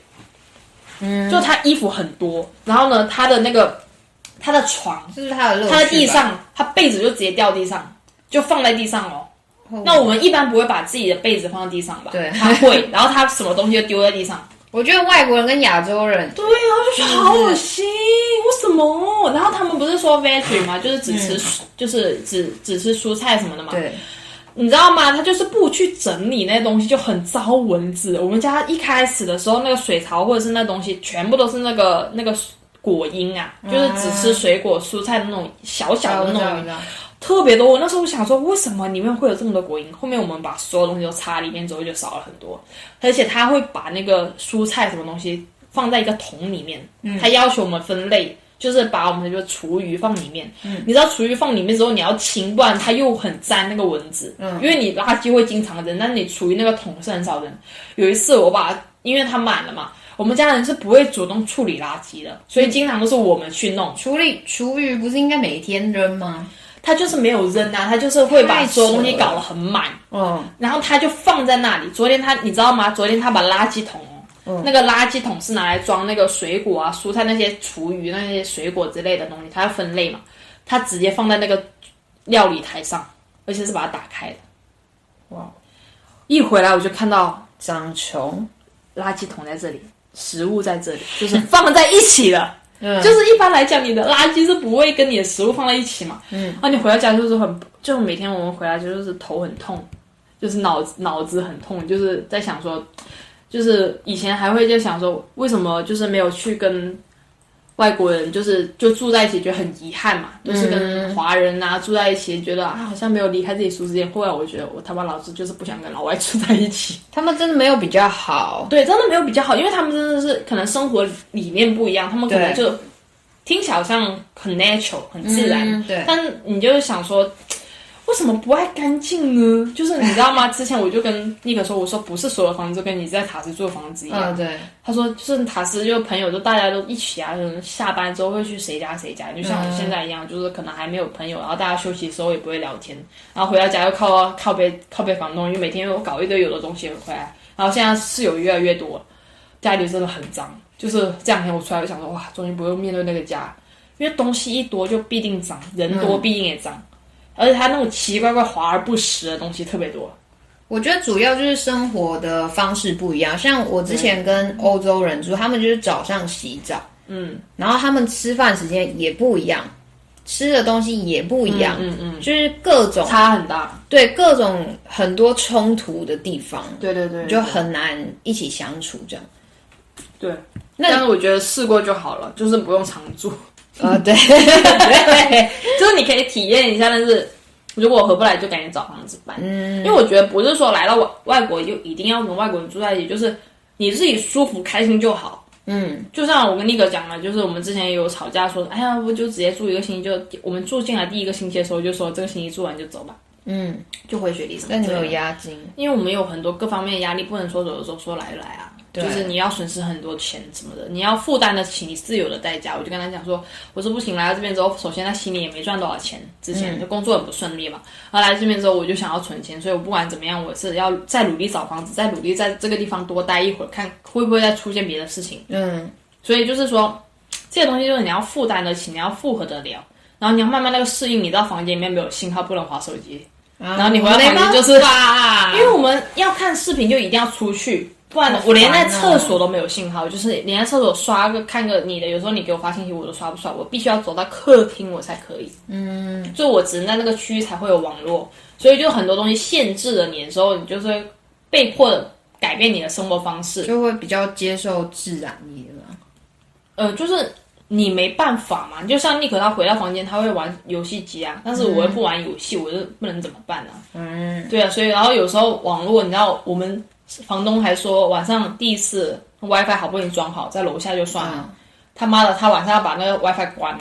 嗯，就她衣服很多，然后呢，她的那个她的床，就是她的她的地上，她被子就直接掉地上，就放在地上哦。那我们一般不会把自己的被子放在地上吧？对，他会，然后他什么东西就丢在地上。我觉得外国人跟亚洲人，对啊，就觉得好恶心，为什么？然后他们不是说 veggie 吗？就是只吃，就是只只吃蔬菜什么的嘛。对，你知道吗？他就是不去整理那些东西，就很招蚊子。我们家一开始的时候，那个水槽或者是那东西，全部都是那个那个果蝇啊，就是只吃水果蔬菜的那种小小的那种。特别多，我那时候想说，为什么里面会有这么多果蝇？后面我们把所有东西都插里面之后，就少了很多。而且他会把那个蔬菜什么东西放在一个桶里面，他要求我们分类，就是把我们的厨余放里面。你知道厨余放里面之后，你要清，不然它又很粘那个蚊子。嗯因为你垃圾会经常扔，但你厨余那个桶是很少扔。有一次我把，因为它满了嘛，我们家人是不会主动处理垃圾的，所以经常都是我们去弄。处理厨余不是应该每天扔吗？他就是没有扔啊，他就是会把所有东西搞得很满，嗯，然后他就放在那里。昨天他你知道吗？昨天他把垃圾桶，嗯，那个垃圾桶是拿来装那个水果啊、蔬菜那些厨余那些水果之类的东西，他要分类嘛，他直接放在那个料理台上，而且是把它打开的。哇！一回来我就看到张琼，垃圾桶在这里，食物在这里，就是 放在一起了。就是一般来讲，你的垃圾是不会跟你的食物放在一起嘛。嗯，啊，你回到家就是很，就每天我们回来就就是头很痛，就是脑子脑子很痛，就是在想说，就是以前还会就想说，为什么就是没有去跟。外国人就是就住在一起，觉得很遗憾嘛，就是跟华人啊住在一起，觉得啊好像没有离开自己舒适圈。后来我觉得我他妈老子就是不想跟老外住在一起。他们真的没有比较好，对，真的没有比较好，因为他们真的是可能生活理念不一样，他们可能就听起来好像很 natural 很自然，对，但你就是想说。为什么不爱干净呢？就是你知道吗？之前我就跟尼克说，我说不是所有房子都跟你在塔斯住的房子一样。对。他说就是塔斯就朋友就大家都一起啊，下班之后会去谁家谁家，就像现在一样，就是可能还没有朋友，然后大家休息的时候也不会聊天，然后回到家又靠靠背靠背房东，因为每天又搞一堆有的东西回来，然后现在室友越来越多，家里真的很脏。就是这两天我出来就想说，哇，终于不用面对那个家，因为东西一多就必定脏，人多必定也脏。而且他那种奇奇怪怪、华而不实的东西特别多。我觉得主要就是生活的方式不一样。像我之前跟欧洲人住，他们就是早上洗澡，嗯，然后他们吃饭时间也不一样，吃的东西也不一样，嗯嗯，就是各种差很大，对，各种很多冲突的地方，对对对，就很难一起相处这样。对，但是我觉得试过就好了，就是不用常住。啊，对，就是你可以体验一下，但是如果合不来，就赶紧找房子搬。嗯，因为我觉得不是说来到外外国就一定要跟外国人住在一起，就是你自己舒服开心就好。嗯，就像我跟尼哥讲了，就是我们之前也有吵架，说哎呀，不就直接住一个星期，就我们住进来第一个星期的时候就说这个星期住完就走吧。嗯，就回雪梨什么？但你没有押金，因为我们有很多各方面的压力，不能说走的时候说来就来啊。就是你要损失很多钱什么的，你要负担得起你自由的代价。我就跟他讲说，我说不行，来到这边之后，首先他心里也没赚多少钱，之前就工作很不顺利嘛。然后来这边之后，我就想要存钱，所以我不管怎么样，我是要再努力找房子，再努力在这个地方多待一会儿，看会不会再出现别的事情。嗯，所以就是说，这些东西就是你要负担得起，你要负荷得了，然后你要慢慢那个适应，你到房间里面没有信号，不能划手机，然后你回到房间就是，因为我们要看视频，就一定要出去。不然我连在厕所都没有信号，就是连在厕所刷个看个你的，有时候你给我发信息我都刷不刷，我必须要走到客厅我才可以。嗯，就我只能在那个区域才会有网络，所以就很多东西限制了你的时候，你就是被迫的改变你的生活方式，就会比较接受自然一点。呃，就是你没办法嘛，就像尼克他回到房间，他会玩游戏机啊，但是我又不玩游戏，我就不能怎么办呢？嗯，对啊，所以然后有时候网络，你知道，我们房东还说晚上第一次 WiFi 好不容易装好，在楼下就算了，他妈的，他晚上要把那个 WiFi 关了，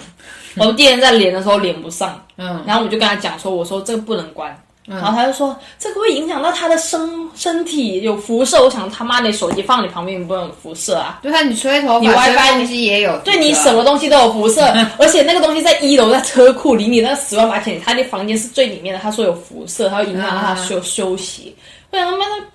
我们第二天在连的时候连不上，嗯，然后我就跟他讲说，我说这个不能关。然后他就说这个会影响到他的身身体有辐射。我想他妈你手机放你旁边不能有辐射啊？对啊，你吹头发，你 WiFi 东西也有，对你什么东西都有辐射，而且那个东西在一楼在车库离你那十万八千里，他的房间是最里面的，他说有辐射，他会影响到他休休息。为什么的？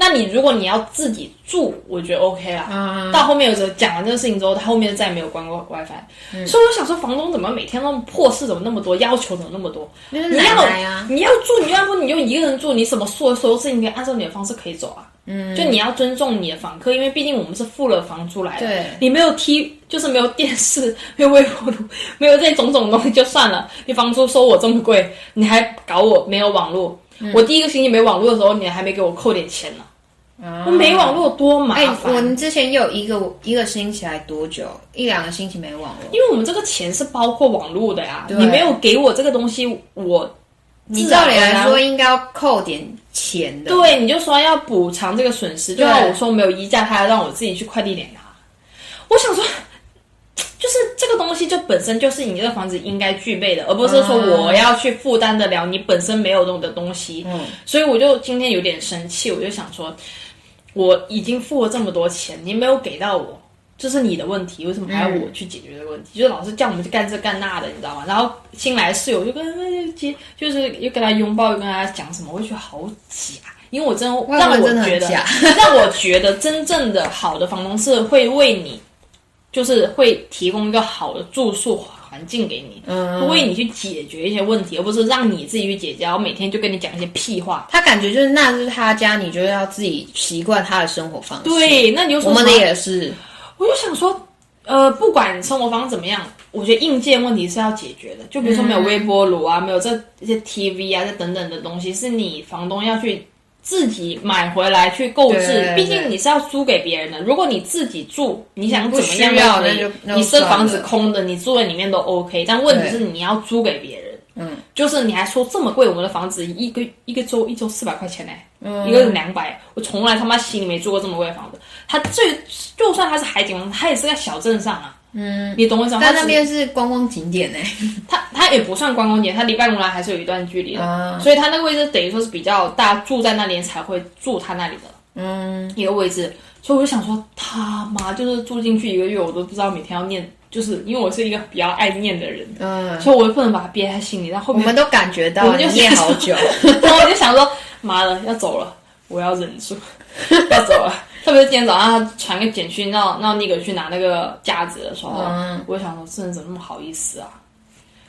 那你如果你要自己住，我觉得 OK 啦。到后面有时候讲完这个事情之后，他后面再也没有关过 WiFi。所以我想说，房东怎么每天那么破事，怎么那么多要求，怎么那么多？你要你要住，你要不你就一个人住，你什么所有所有事情可以按照你的方式可以走啊。嗯，就你要尊重你的房客，因为毕竟我们是付了房租来的。对，你没有 T，就是没有电视，没有微波炉，没有这种种东西就算了。你房租收我这么贵，你还搞我没有网络。我第一个星期没网络的时候，你还没给我扣点钱呢。我没网络多麻烦。我们之前有一个一个星期还多久？一两个星期没网络。因为我们这个钱是包括网络的呀，你没有给我这个东西，我你照理来说应该要扣点钱的。对，你就说要补偿这个损失，就像我说没有衣架，他要让我自己去快递点拿。我想说，就是这个东西就本身就是你这个房子应该具备的，而不是说我要去负担得了你本身没有用的东西。嗯，所以我就今天有点生气，我就想说。我已经付了这么多钱，你没有给到我，这是你的问题，为什么还要我去解决这个问题？就是老是叫我们去干这干那的，你知道吗？然后新来室友就跟就是又跟他拥抱，又跟他讲什么，我就觉得好假。因为我真让我觉得，让我觉得真正的好的房东是会为你，就是会提供一个好的住宿。环境给你，嗯，为你去解决一些问题，而不是让你自己去解决。我每天就跟你讲一些屁话。他感觉就是那是他家，你就要自己习惯他的生活方式。对，那你就说我们的也是。我就想说，呃，不管生活方式怎么样，我觉得硬件问题是要解决的。就比如说没有微波炉啊，没有这一些 TV 啊，这等等的东西，是你房东要去。自己买回来去购置，毕竟你是要租给别人的。如果你自己住，你想怎么样都可以。你这房子空的，你住在里面都 OK。但问题是你要租给别人，嗯，就是你还说这么贵，我们的房子一个一个周一周四百块钱呢，一个两百。我从来他妈心里没住过这么贵的房子。它最就算它是海景房，它也是在小镇上啊。嗯，你懂我意思吗？但那边是观光景点呢，它它也不算观光点，它离办公楼还是有一段距离的，所以它那个位置等于说是比较大家住在那里才会住他那里的，嗯，一个位置。所以我就想说，他妈就是住进去一个月，我都不知道每天要念，就是因为我是一个比较爱念的人，嗯，所以我又不能把它憋在心里。然后我们都感觉到 我就念好久，然 后我就想说，妈的要走了，我要忍住，要走了。特别是今天早上他传个简讯让让那个去拿那个架子的时候，我想说，这人怎么那么好意思啊？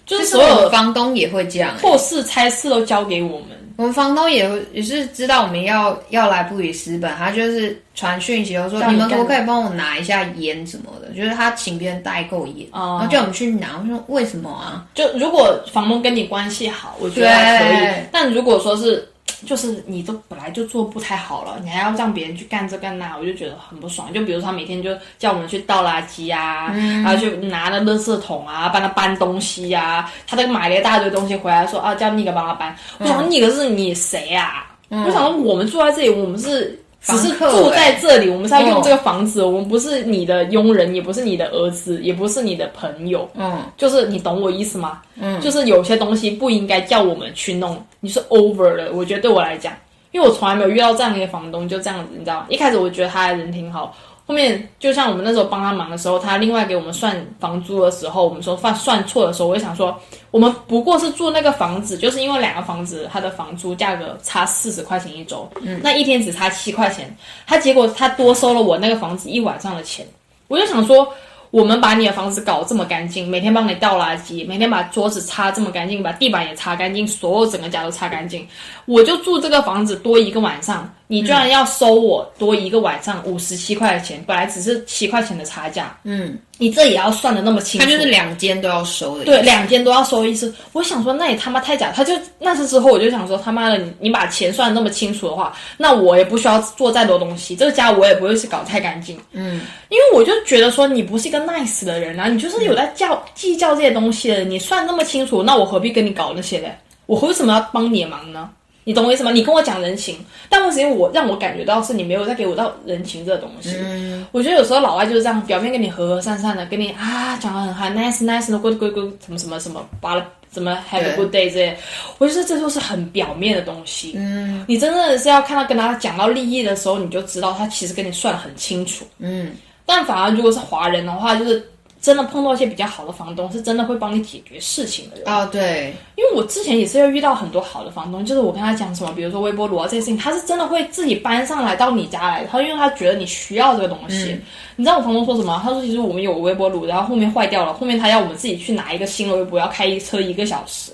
就是所有房东也会这样，破事差事都交给我们。我们房东也也是知道我们要要来布里斯本，他就是传讯息说，你们可不可以帮我拿一下烟什么的？就是他请别人代购烟，然后叫我们去拿。我说为什么啊？就如果房东跟你关系好，我觉得还可以。但如果说是。就是你都本来就做不太好了，你还要让别人去干这干那，我就觉得很不爽。就比如他每天就叫我们去倒垃圾啊，然后去拿那垃圾桶啊，帮他搬东西呀。他都买了一大堆东西回来，说啊叫尼克帮他搬。我想你个是你谁啊？我想说我们住在这里，我们是。只是住在这里，我们是要用这个房子，我们不是你的佣人，也不是你的儿子，也不是你的朋友。嗯，就是你懂我意思吗？嗯，就是有些东西不应该叫我们去弄，你是 over 了。我觉得对我来讲，因为我从来没有遇到这样的一个房东，就这样子，你知道吗？一开始我觉得他人挺好。后面就像我们那时候帮他忙的时候，他另外给我们算房租的时候，我们说算算错的时候，我就想说，我们不过是住那个房子，就是因为两个房子它的房租价格差四十块钱一周，嗯，那一天只差七块钱，他结果他多收了我那个房子一晚上的钱，我就想说。我们把你的房子搞这么干净，每天帮你倒垃圾，每天把桌子擦这么干净，把地板也擦干净，所有整个家都擦干净。我就住这个房子多一个晚上，你居然要收我多一个晚上五十七块钱，本来只是七块钱的差价。嗯，你这也要算的那么清楚，他就是两间都要收的，对，两间都要收一次。我想说，那也他妈太假。他就那次之后，我就想说，他妈的，你你把钱算的那么清楚的话，那我也不需要做再多东西，这个家我也不会去搞太干净。嗯，因为我就觉得说，你不是一个 nice 的人啊，你就是有在较计较这些东西的，你算那么清楚，那我何必跟你搞那些嘞？我为什么要帮你忙呢？你懂我意思吗？你跟我讲人情，但为什么我让我感觉到是你没有在给我到人情这个东西？嗯，我觉得有时候老外就是这样，表面跟你和和善善的，跟你啊讲的很嗨，nice nice 的，good good good，什么什么什么，巴拉什么 have a good day 这些，我觉得这就是很表面的东西。嗯，你真的是要看到跟他讲到利益的时候，你就知道他其实跟你算的很清楚。嗯，但反而如果是华人的话，就是。真的碰到一些比较好的房东，是真的会帮你解决事情的人啊。对，因为我之前也是要遇到很多好的房东，就是我跟他讲什么，比如说微波炉啊这些事情，他是真的会自己搬上来到你家来。他因为他觉得你需要这个东西，你知道我房东说什么？他说其实我们有微波炉，然后后面坏掉了，后面他要我们自己去拿一个新的微波，要开一车一个小时。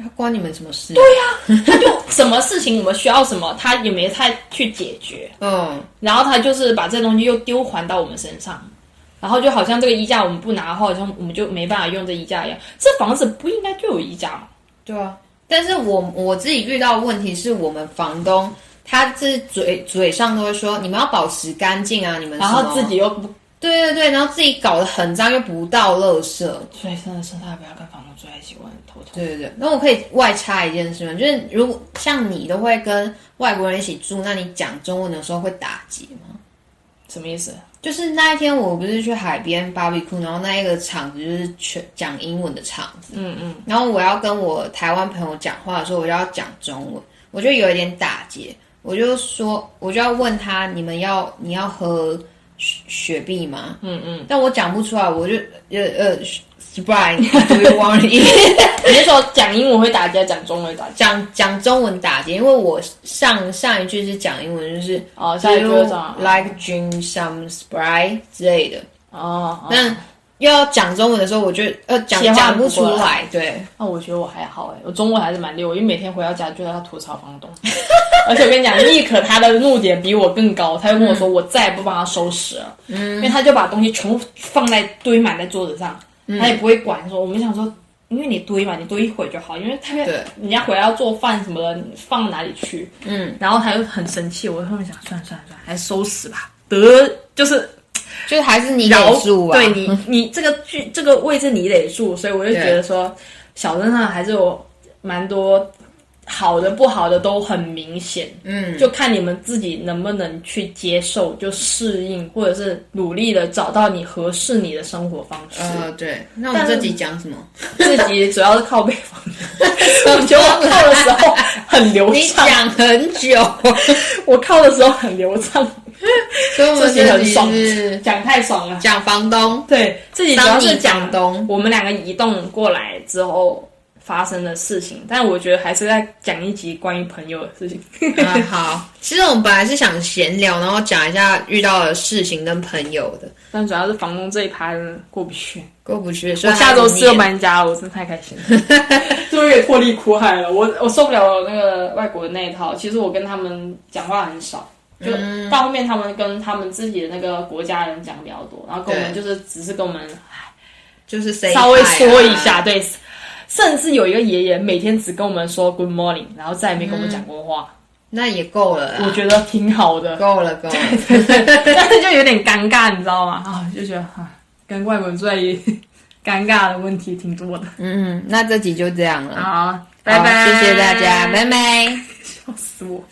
他关你们什么事？对呀，他就什么事情我们需要什么，他也没太去解决。嗯，然后他就是把这东西又丢还到我们身上。然后就好像这个衣架我们不拿的话，好像我们就没办法用这衣架一样。这房子不应该就有衣架吗？对啊。但是我我自己遇到问题是我们房东，他是嘴嘴上都会说你们要保持干净啊，你们然后自己又不对对对，然后自己搞得很脏又不到垃圾，所以真的是他不要跟房东住在一起，我很头疼。对对对，那我可以外插一件事吗？就是如果像你都会跟外国人一起住，那你讲中文的时候会打结吗？什么意思？就是那一天，我不是去海边 barbecue，然后那一个场子就是全讲英文的场子。嗯嗯。然后我要跟我台湾朋友讲话的时候，我就要讲中文，我就有一点打结。我就说，我就要问他，你们要你要喝雪雪碧吗？嗯嗯。但我讲不出来，我就呃呃。Surprise，Do you want it？你是说讲英文会打结，讲中文打讲讲中文打结？因为我上上一句是讲英文，就是哦，下一句 like drink some Sprite 之类的哦。那又要讲中文的时候，我就呃讲讲不出来。对，那我觉得我还好哎，我中文还是蛮溜，因为每天回到家就要吐槽房东，而且我跟你讲，妮可他的怒点比我更高，他就跟我说，我再也不帮他收拾了，嗯，因为他就把东西全部放在堆满在桌子上。他也不会管，说我们想说，因为你堆嘛，你堆一会就好，因为他人家回来要做饭什么的，你放哪里去？嗯，然后他又很生气，我后面想，算了算了算了，还是收拾吧。得，就是就是还是你得住啊，对你 你这个剧这个位置你得住，所以我就觉得说，小镇上还是有蛮多。好的不好的都很明显，嗯，就看你们自己能不能去接受，就适应，或者是努力的找到你合适你的生活方式。呃，对。那我们这集讲什么？这集主要是靠背方，我觉得我靠的时候很流畅。你讲很久，我靠的时候很流畅，所以我们很爽，讲太爽了。讲房东，对，自己主要是讲东。我们两个移动过来之后。发生的事情，但我觉得还是在讲一集关于朋友的事情。好，其实我们本来是想闲聊，然后讲一下遇到的事情跟朋友的，但主要是房东这一趴过不去，过不去。我下周四又搬家了，我真的太开心了，终于也脱离苦海了。我我受不了那个外国的那一套。其实我跟他们讲话很少，就到后面他们跟他们自己的那个国家人讲比较多，然后跟我们就是只是跟我们，就是稍微说一下，对。甚至有一个爷爷每天只跟我们说 Good morning，然后再也没跟我们讲过话，那也够了，我觉得挺好的，够了够了，但是就有点尴尬，你知道吗？啊，就觉得啊，跟外国人在一起，尴尬的问题挺多的。嗯，那这集就这样了，好，拜拜，谢谢大家，拜拜，笑死我。